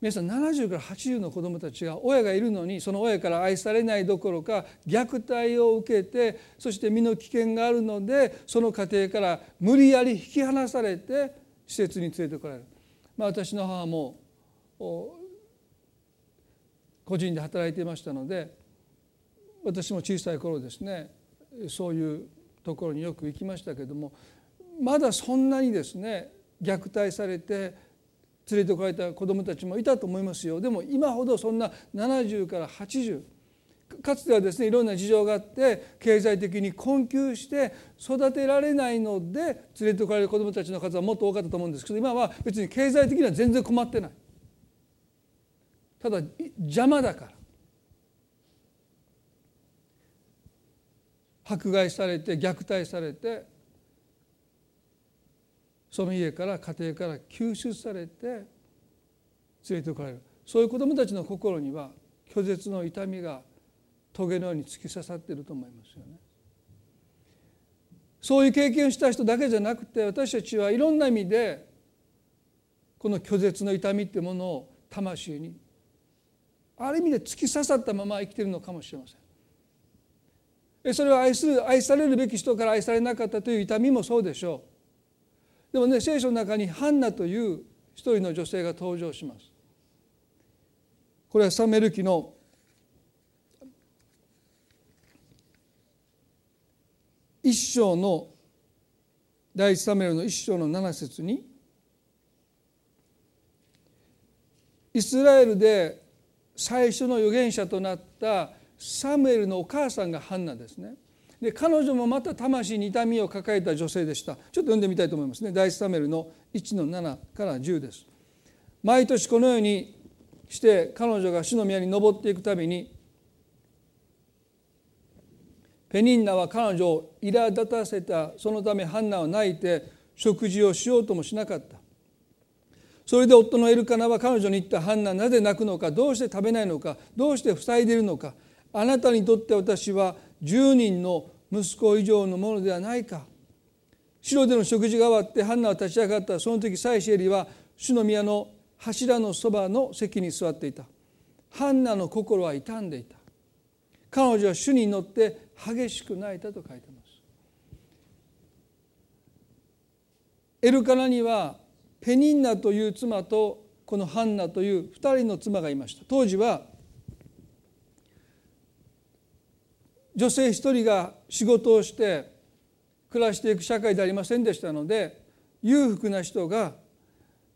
Speaker 1: 皆さん70から80の子どもたちが親がいるのにその親から愛されないどころか虐待を受けてそして身の危険があるのでその家庭から無理やり引き離されて施設に連れてこられる。まあ、私の母も個人で働いていましたので私も小さい頃ですねそういうところによく行きましたけどもまだそんなにですね虐待されて連れてこられた子どもたちもいたと思いますよ。でも今ほどそんな70から80かつてはですねいろんな事情があって経済的に困窮して育てられないので連れてこられる子どもたちの数はもっと多かったと思うんですけど今は別に経済的には全然困ってない。ただ邪魔だから。迫害されて虐待されてその家から家庭から救出されて連れてこられるそういう子どもたちの心には拒絶の痛みが棘のように突き刺さっていると思いますよね。そういう経験をした人だけじゃなくて私たちはいろんな意味でこの拒絶の痛みっていうものを魂にある意味で突き刺さったまま生きているのかもしれません。それは愛する愛されるべき人から愛されなかったという痛みもそうでしょう。でもね聖書の中にハンナという一人の女性が登場します。これはサメル記の一章の第一サメルの一章の七節にイスラエルで最初の預言者となったサムエルのお母さんがハンナですね。で彼女もまた魂に痛みを抱えた女性でした。ちょっと読んでみたいと思いますね。第一サムエルの1の7から10です。毎年このようにして彼女が主の宮に登っていくたびにペニンナは彼女を苛立たせた。そのためハンナは泣いて食事をしようともしなかった。それで夫のエルカナは彼女に言った。ハンナなぜ泣くのかどうして食べないのかどうして塞いでいるのか。あなたにとって私は10人の息子以上のものではないか。城での食事が終わってハンナは立ち上がったその時妻子エリは主の宮の柱のそばの席に座っていた。ハンナの心は傷んでいた。彼女は主に乗って激しく泣いたと書いてます。エルカナにはペニンナという妻とこのハンナという2人の妻がいました。当時は女性一人が仕事をして暮らしていく社会でありませんでしたので裕福な人が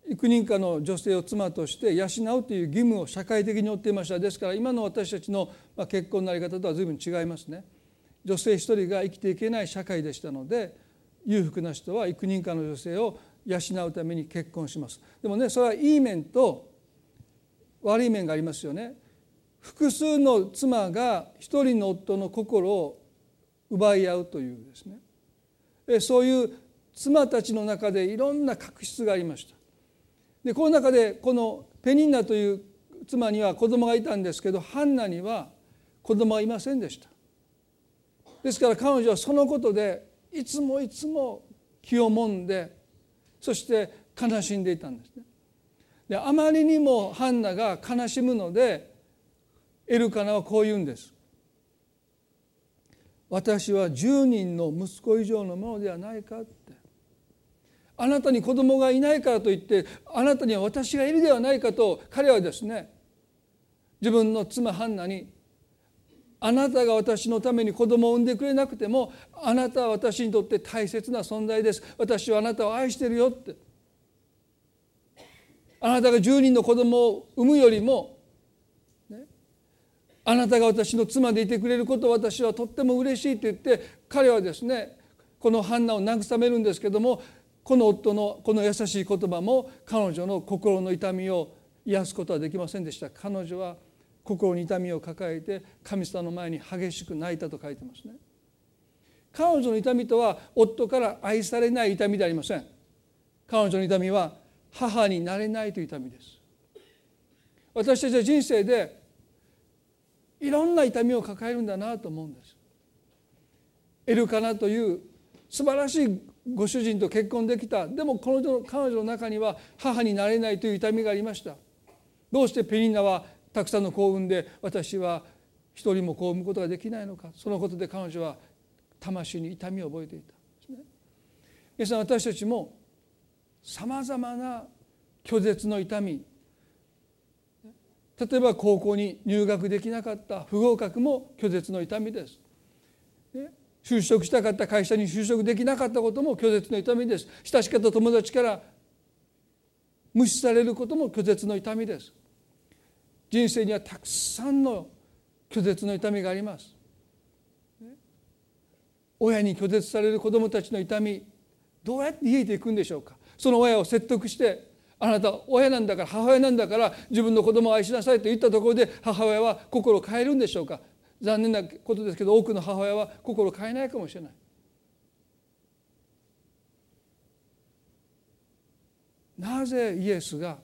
Speaker 1: 幾人かの女性を妻として養うという義務を社会的に負っていました。ですから今の私たちの結婚の在り方とは随分違いますね。女性一人が生きていけない社会でしたので裕福な人は幾人かの女性を養うために結婚します。でもねそれはいい面と悪い面がありますよね。複数の妻が一人の夫の心を奪い合うというですね。そういう妻たちの中でいろんな確執がありました。でこの中でこのペニンナという妻には子供がいたんですけどハンナには子供はいませんでした。ですから彼女はそのことでいつもいつも気をもんでそして悲しんでいたんですね。であまりにもハンナが悲しむのでエルカナはこう言うんです。私は10人の息子以上のものではないかって。あなたに子供がいないからといってあなたには私がいるではないかと彼はですね自分の妻ハンナにあなたが私のために子供を産んでくれなくてもあなたは私にとって大切な存在です。私はあなたを愛してるよって。あなたが10人の子供を産むよりも、あなたが私の妻でいてくれることを私はとっても嬉しいと言って彼はですねこのハンナを慰めるんですけどもこの夫のこの優しい言葉も彼女の心の痛みを癒すことはできませんでした。彼女は心に痛みを抱えて神様の前に激しく泣いたと書いてますね。彼女の痛みとは夫から愛されない痛みでありません。彼女の痛みは母になれないという痛みです。私たちは人生でいろんな痛みを抱えるんだなと思うんです。エルカナという素晴らしいご主人と結婚できた。でもこの彼女の中には母になれないという痛みがありました。どうしてペリンナはたくさんの幸運で私は一人も子を産むことができないのか。そのことで彼女は魂に痛みを覚えていた。皆さん私たちもさまざまな拒絶の痛み例えば高校に入学できなかった不合格も拒絶の痛みです。就職したかった会社に就職できなかったことも拒絶の痛みです。親しかった友達から無視されることも拒絶の痛みです。人生にはたくさんの拒絶の痛みがあります。親に拒絶される子どもたちの痛みどうやって癒えていくんでしょうかその親を説得してあなた親なんだから母親なんだから自分の子供を愛しなさいと言ったところで母親は心を変えるんでしょうか？残念なことですけど多くの母親は心を変えないかもしれない。なぜイエスが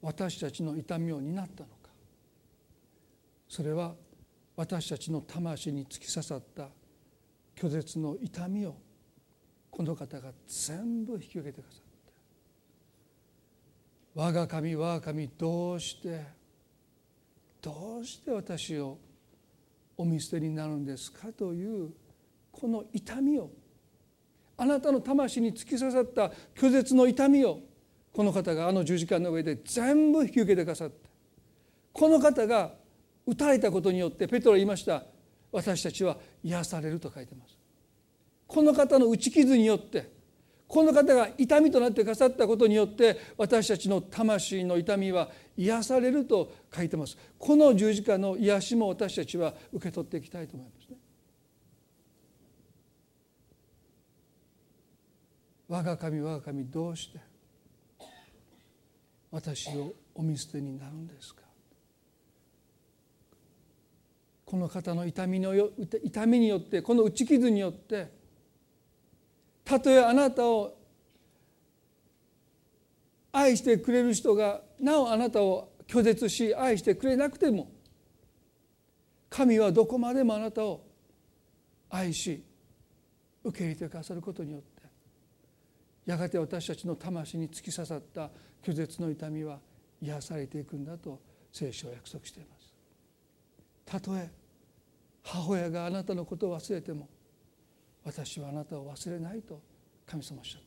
Speaker 1: 私たちの痛みを担ったのか？それは私たちの魂に突き刺さった拒絶の痛みをこの方が全部引き受けてくださった我が神我が神どうしてどうして私をお見捨てになるんですか？というこの痛みをあなたの魂に突き刺さった拒絶の痛みをこの方があの十字架の上で全部引き受けてくださった。この方が打たれたことによってペトロ言いました。私たちは癒されると書いてます。この方の打ち傷によってこの方が痛みとなってかさったことによって私たちの魂の痛みは癒されると書いてます。この十字架の癒しも私たちは受け取っていきたいと思いますね。我が神我が神どうして私をお見捨てになるんですか？この方の痛みのよ痛みによってこの打ち傷によってたとえあなたを愛してくれる人がなおあなたを拒絶し愛してくれなくても神はどこまでもあなたを愛し受け入れてくださることによってやがて私たちの魂に突き刺さった拒絶の痛みは癒されていくんだと聖書は約束しています。たとえ母親があなたのことを忘れても私はあなたを忘れないと神様おっしゃっ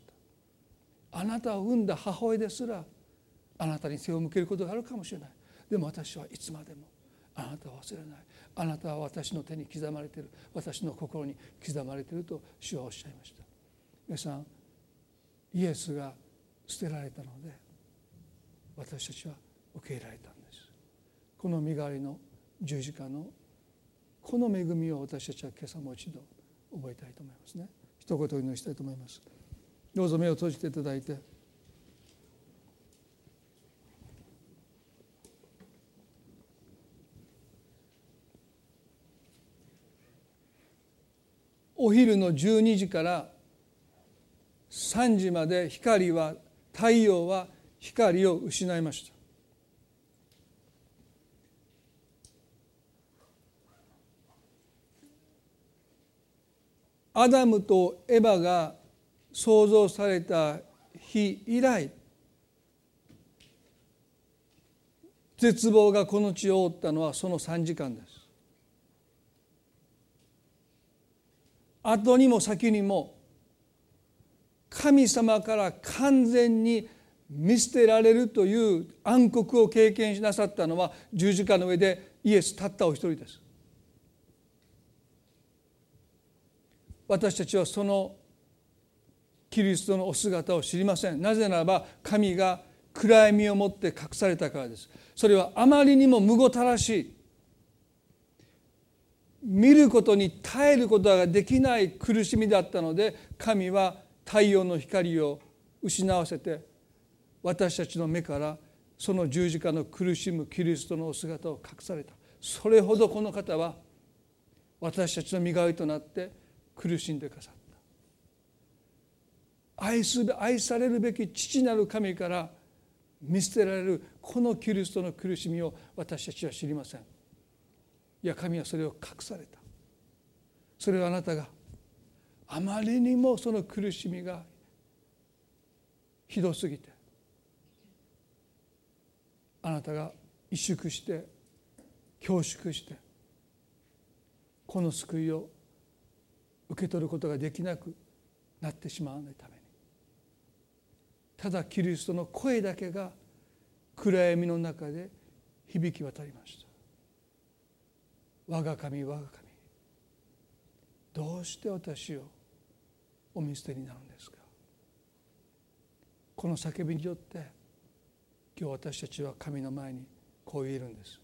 Speaker 1: た。あなたを産んだ母親ですらあなたに背を向けることがあるかもしれない。でも私はいつまでもあなたを忘れない。あなたは私の手に刻まれている。私の心に刻まれていると主はおっしゃいました。皆さんイエスが捨てられたので私たちは受け入れられたんです。この身代わりの十字架のこの恵みを私たちは今朝もう一度覚えたいと思いますね。一言お祈りしたいと思います。どうぞ目を閉じていただいて。お昼の12時から3時まで光は太陽は光を失いました。アダムとエバが創造された日以来絶望がこの地を覆ったのはその3時間です。後にも先にも神様から完全に見捨てられるという暗黒を経験しなさったのは十字架の上でイエスたったお一人です。私たちはそのキリストのお姿を知りません。なぜならば神が暗闇をもって隠されたからです。それはあまりにもむごたらしい。見ることに耐えることができない苦しみだったので神は太陽の光を失わせて私たちの目からその十字架の苦しむキリストのお姿を隠された。それほどこの方は私たちの身代わりとなって苦しんでくださった。愛す愛されるべき父なる神から見捨てられるこのキリストの苦しみを私たちは知りません。いや神はそれを隠された。それはあなたがあまりにもその苦しみがひどすぎてあなたが萎縮して恐縮してこの救いを受け取ることができなくなってしまわないために。ただキリストの声だけが暗闇の中で響き渡りました。我が神我が神。どうして私をお見捨てになるんですか？この叫びによって今日私たちは神の前にこう言えるんです。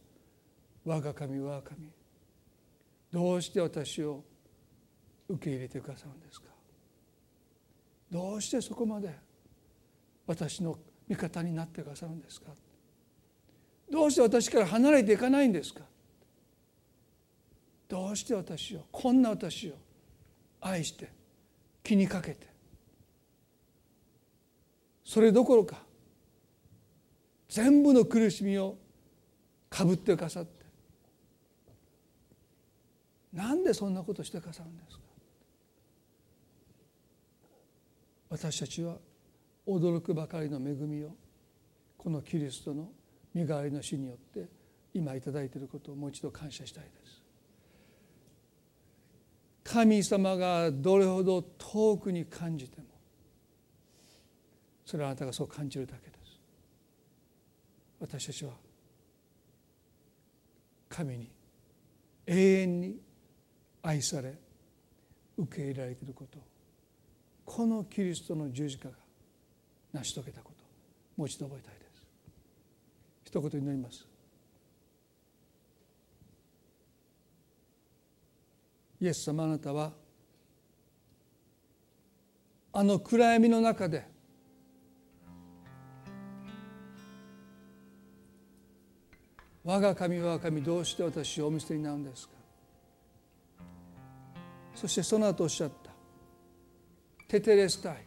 Speaker 1: 我が神我が神。どうして私を受け入れてくださるんですか？どうしてそこまで私の味方になってくださるんですか？どうして私から離れていかないんですか？どうして私をこんな私を愛して気にかけてそれどころか全部の苦しみをかぶってくださってなんでそんなことしてくださるんですか？私たちは驚くばかりの恵みをこのキリストの身代わりの死によって今頂いていることをもう一度感謝したいです。神様がどれほど遠くに感じてもそれはあなたがそう感じるだけです。私たちは神に永遠に愛され受け入れられていることをこのキリストの十字架が成し遂げたこともう一度覚えたいです。一言祈ります。イエス様あなたはあの暗闇の中で我が神我が神どうして私をお見捨てになるんですか？そしてその後おっしゃったテテレスタイ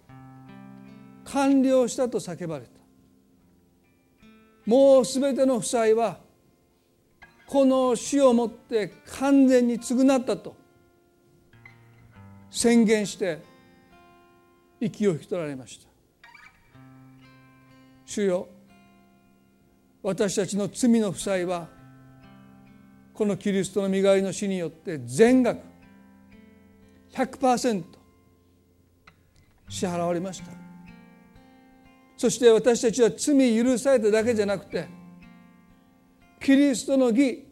Speaker 1: 完了したと叫ばれた。もうすべての負債はこの死をもって完全に償ったと宣言して息を引き取られました。主よ私たちの罪の負債はこのキリストの身代わりの死によって全額100%支払われました。そして私たちは罪許されただけじゃなくてキリストの義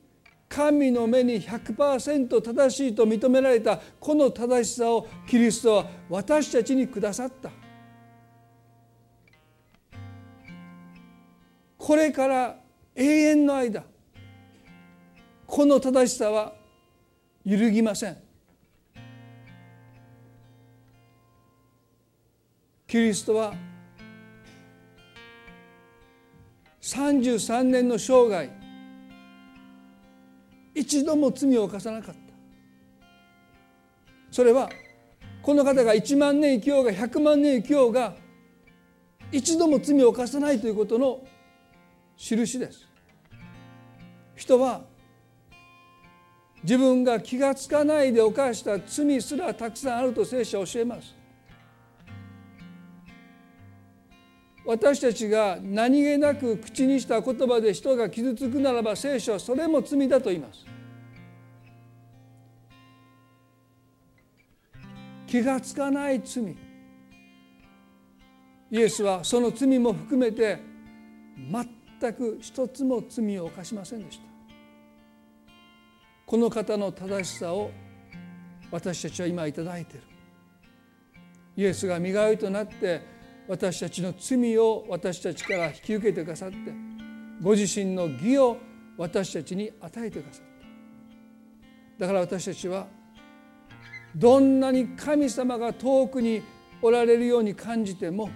Speaker 1: 神の目に100%正しいと認められたこの正しさをキリストは私たちにくださった。これから永遠の間この正しさは揺るぎません。キリストは33年の生涯一度も罪を犯さなかった。それはこの方が1万年生きようが100万年生きようが一度も罪を犯さないということの印です。人は自分が気が付かないで犯した罪すらたくさんあると聖書は教えます。
Speaker 2: 私たちが何気なく口にした言葉で人が傷つくならば聖書はそれも罪だと言います。気がつかない罪。イエスはその罪も含めて全く一つも罪を犯しませんでした。この方の正しさを私たちは今頂いている。イエスが身代わりとなって私たちの罪を私たちから引き受けてくださってご自身の義を私たちに与えてくださった。だから私たちはどんなに神様が遠くにおられるように感じても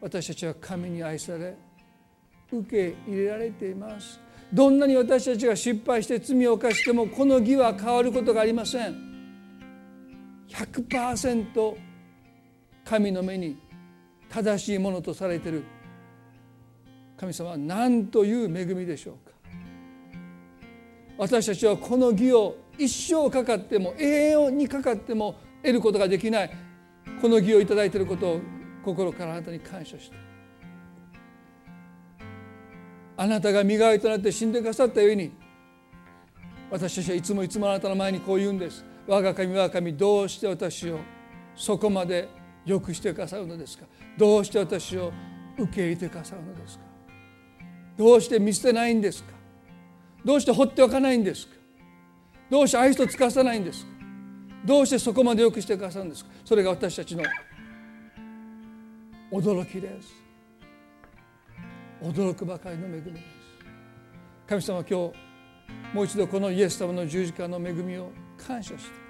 Speaker 2: 私たちは神に愛され受け入れられています。どんなに私たちが失敗して罪を犯してもこの義は変わることがありません。100%神の目に正しいものとされてる。神様は何という恵みでしょうか。私たちはこの義を一生かかっても永遠にかかっても得ることができない。この義を頂いていることを心からあなたに感謝して。あなたが身代わりとなって死んでくださったように。私たちはいつもいつもあなたの前にこう言うんです。我が神我が神どうして私をそこまでよくしてくださるのですか。どうして私を受け入れてくださるのですか？どうして見捨てないんですか？どうして放っておかないんですか？どうして愛想つかさないんですか？どうしてそこまでよくしてくださるんですか？それが私たちの驚きです。驚くばかりの恵みです。神様今日もう一度このイエス様の十字架の恵みを感謝して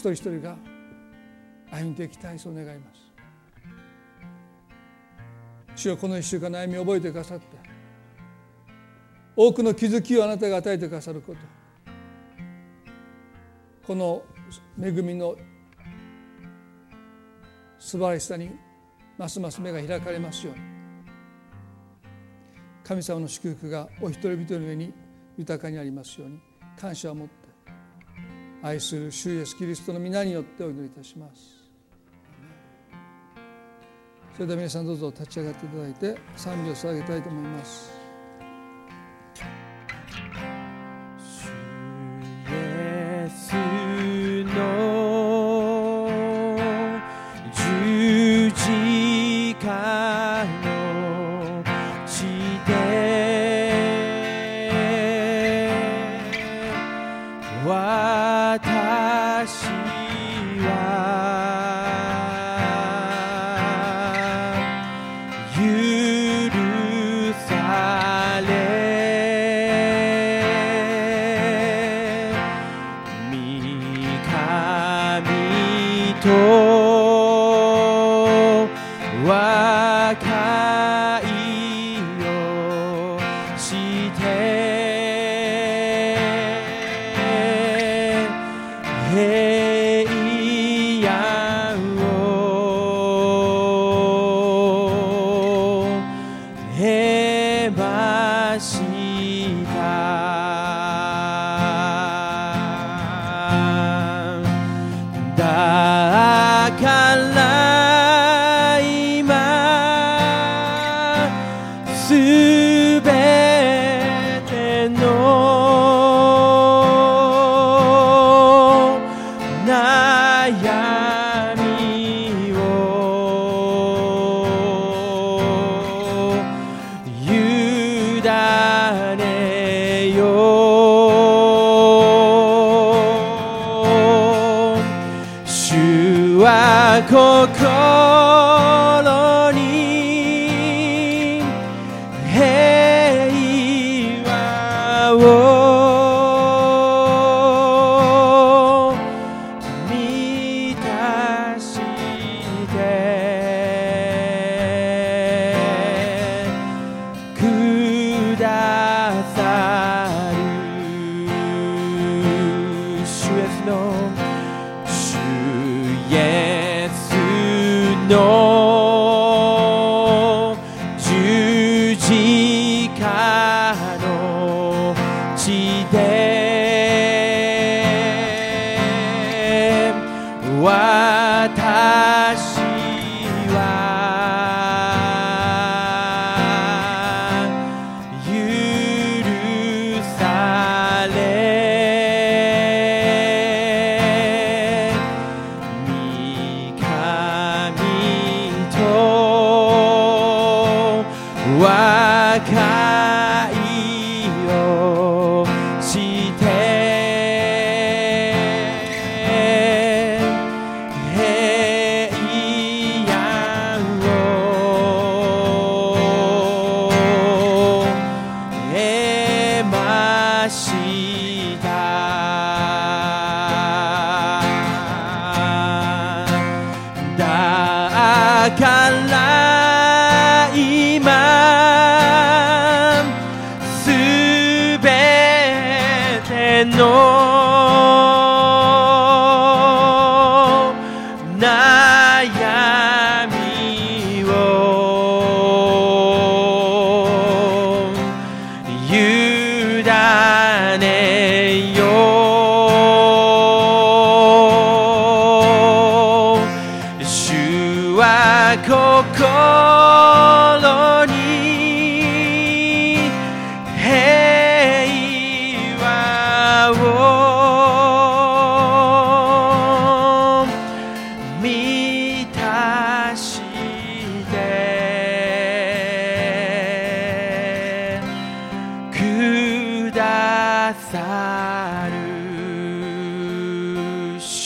Speaker 2: 一人一人が歩んでいきたいそう願います。主はこの一週間の歩みを覚えてくださって多くの気づきをあなたが与えてくださることこの恵みの素晴らしさにますます目が開かれますように神様の祝福がお一人一人の上に豊かにありますように感謝を持って愛する主イエスキリストの皆によってお祈りいたします。それでは皆さんどうぞ立ち上がっていただいて賛美を捧げたいと思います。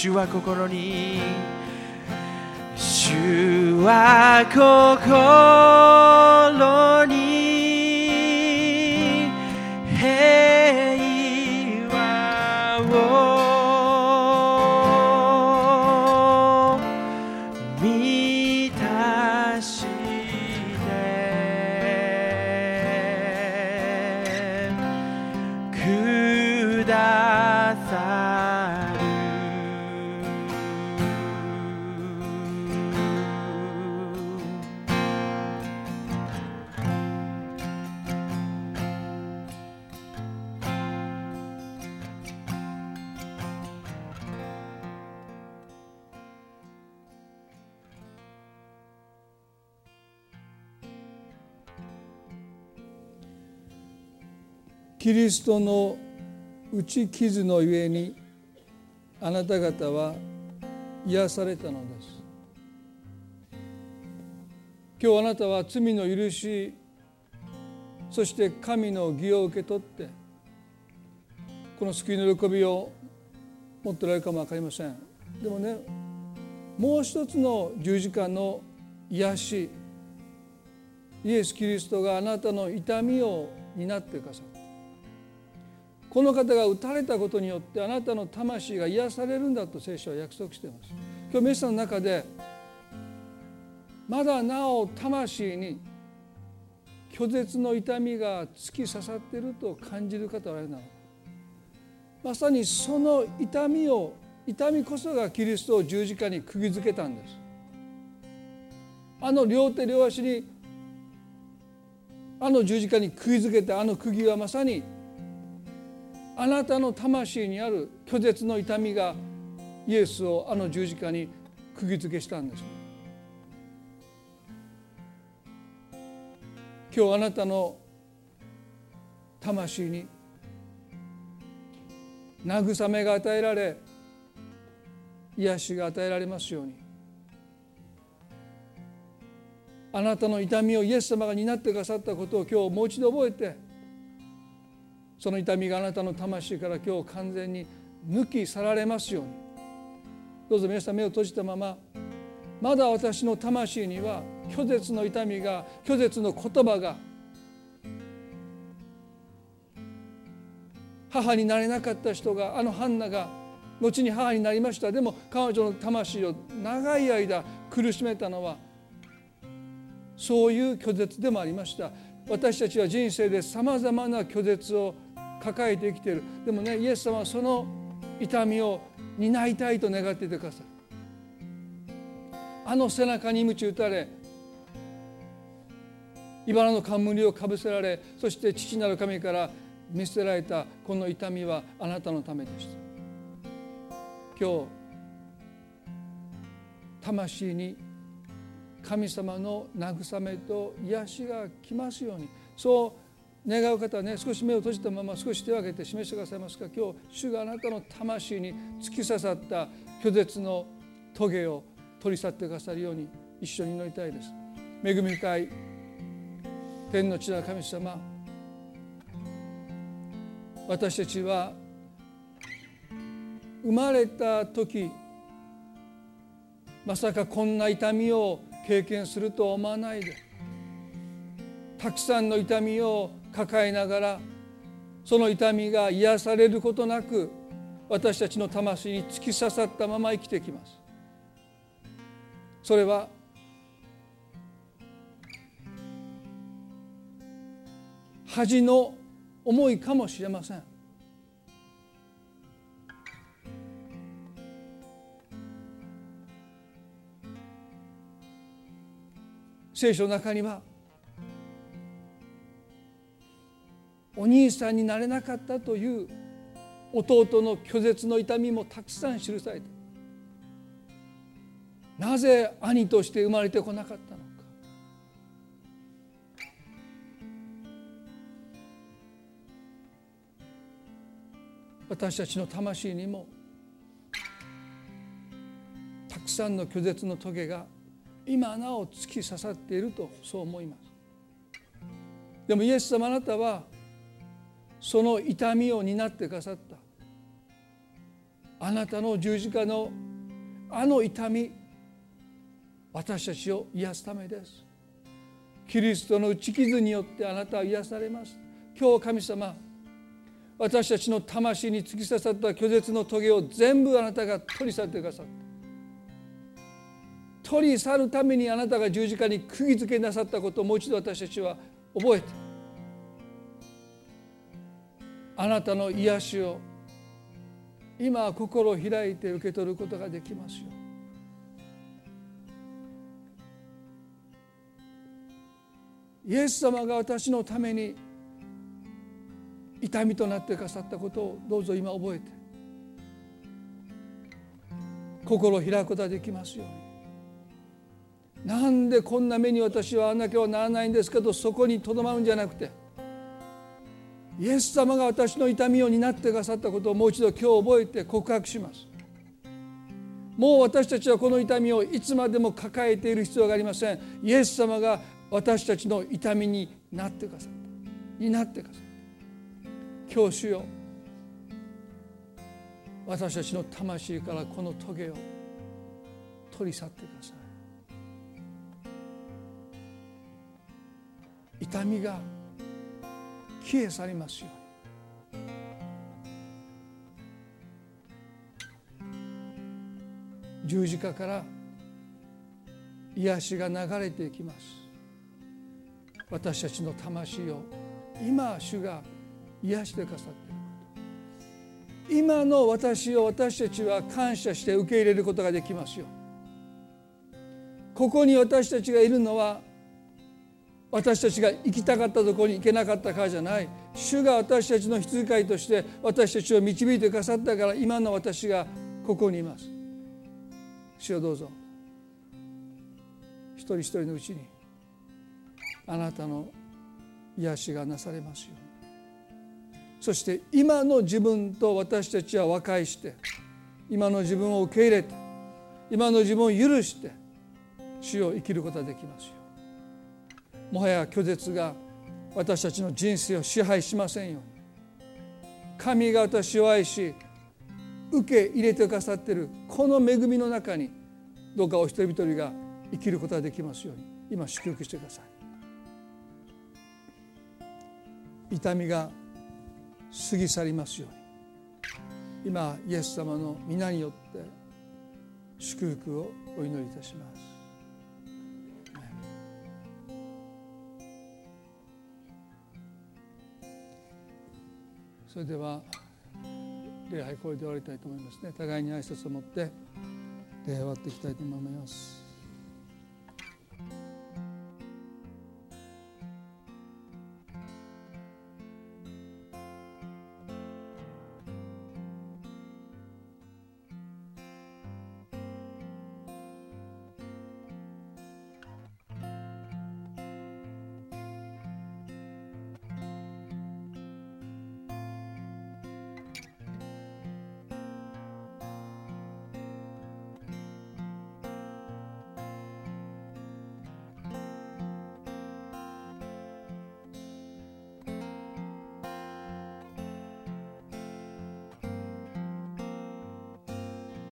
Speaker 2: 主は心に。主は心に。
Speaker 1: ストの打ち傷のゆえにあなた方は癒されたのです。今日あなたは罪の許しそして神の義を受け取ってこの救いの喜びを持っておられるかも分かりません。でもねもう一つの十字架の癒しイエス・キリストがあなたの痛みを担ってくださるこの方が打たれたことによってあなたの魂が癒されるんだと聖書は約束しています。今日メッセの中でまだなお魂に拒絶の痛みが突き刺さっていると感じる方はあれなのまさにその痛みを痛みこそがキリストを十字架に釘付けたんです。あの両手両足にあの十字架に釘付けたあの釘はまさにあなたの魂にある拒絶の痛みがイエスをあの十字架に釘付けしたんです。今日あなたの魂に慰めが与えられ癒しが与えられますように。あなたの痛みをイエス様が担ってくださったことを今日もう一度覚えてその痛みがあなたの魂から今日完全に抜き去られますように。どうぞ皆さん目を閉じたまままだ私の魂には拒絶の痛みが拒絶の言葉が母になれなかった人があのハンナが後に母になりました。でも彼女の魂を長い間苦しめたのはそういう拒絶でもありました。私たちは人生でさまざまな拒絶を抱えて生きている。でもねイエス様はその痛みを担いたいと願っていてください。あの背中に鞭打たれ茨の冠をかぶせられそして父なる神から見捨てられたこの痛みはあなたのためでした今日魂に神様の慰めと癒しが来ますように。そう願う方はね少し目を閉じたまま少し手を挙げて示してくださいますか。今日主があなたの魂に突き刺さった拒絶の棘を取り去ってくださるように一緒に祈りたいです。恵み深い天の地な神様私たちは生まれた時まさかこんな痛みを経験するとは思わないで。たくさんの痛みを抱えながらその痛みが癒されることなく私たちの魂に突き刺さったまま生きてきます。それは恥の思いかもしれません。聖書の中にはお兄さんになれなかったという弟の拒絶の痛みもたくさん記されてなぜ兄として生まれてこなかったのか。私たちの魂にもたくさんの拒絶の棘が今なお突き刺さっているとそう思います。でもイエス様あなたはその痛みを担ってくださった。あなたの十字架のあの痛み私たちを癒すためです。キリストの打ち傷によってあなたは癒されます。今日神様私たちの魂に突き刺さった拒絶の棘を全部あなたが取り去ってくださった。取り去るためにあなたが十字架に釘付けなさったことをもう一度私たちは覚えてあなたの癒しを今心を開いて受け取ることができますよ。イエス様が私のために痛みとなってくださったことをどうぞ今覚えて心を開くことができますように。なんでこんな目に私はあんなきゃならないんですけどそこにとどまるんじゃなくてイエス様が私の痛みを担ってくださったことをもう一度今日覚えて告白します。もう私たちはこの痛みをいつまでも抱えている必要がありません。イエス様が私たちの痛みになってくださったになってくださった。今日主よ。私たちの魂からこの棘を取り去ってください。痛みが消え去りますよ。うに十字架から癒しが流れていきます。私たちの魂を今主が癒してくださっていること。今の私を私たちは感謝して受け入れることができますよ。ここに私たちがいるのは私たちが行きたかったところに行けなかったからじゃない。主が私たちの羊飼いとして私たちを導いてくださったから今の私がここにいます。主をどうぞ。一人一人のうちにあなたの癒しがなされますように。そして今の自分と私たちは和解して今の自分を受け入れて今の自分を許して主を生きることができますよもはや拒絶が私たちの人生を支配しませんよ。うに神が私を愛し受け入れてくださっているこの恵みの中にどうかお一人一人が生きることができますように今祝福してください。痛みが過ぎ去りますように。今イエス様の皆によって祝福をお祈りいたします。それでは礼拝これで終わりたいと思いますね。互いに挨拶を持って礼終わっていきたいと思います。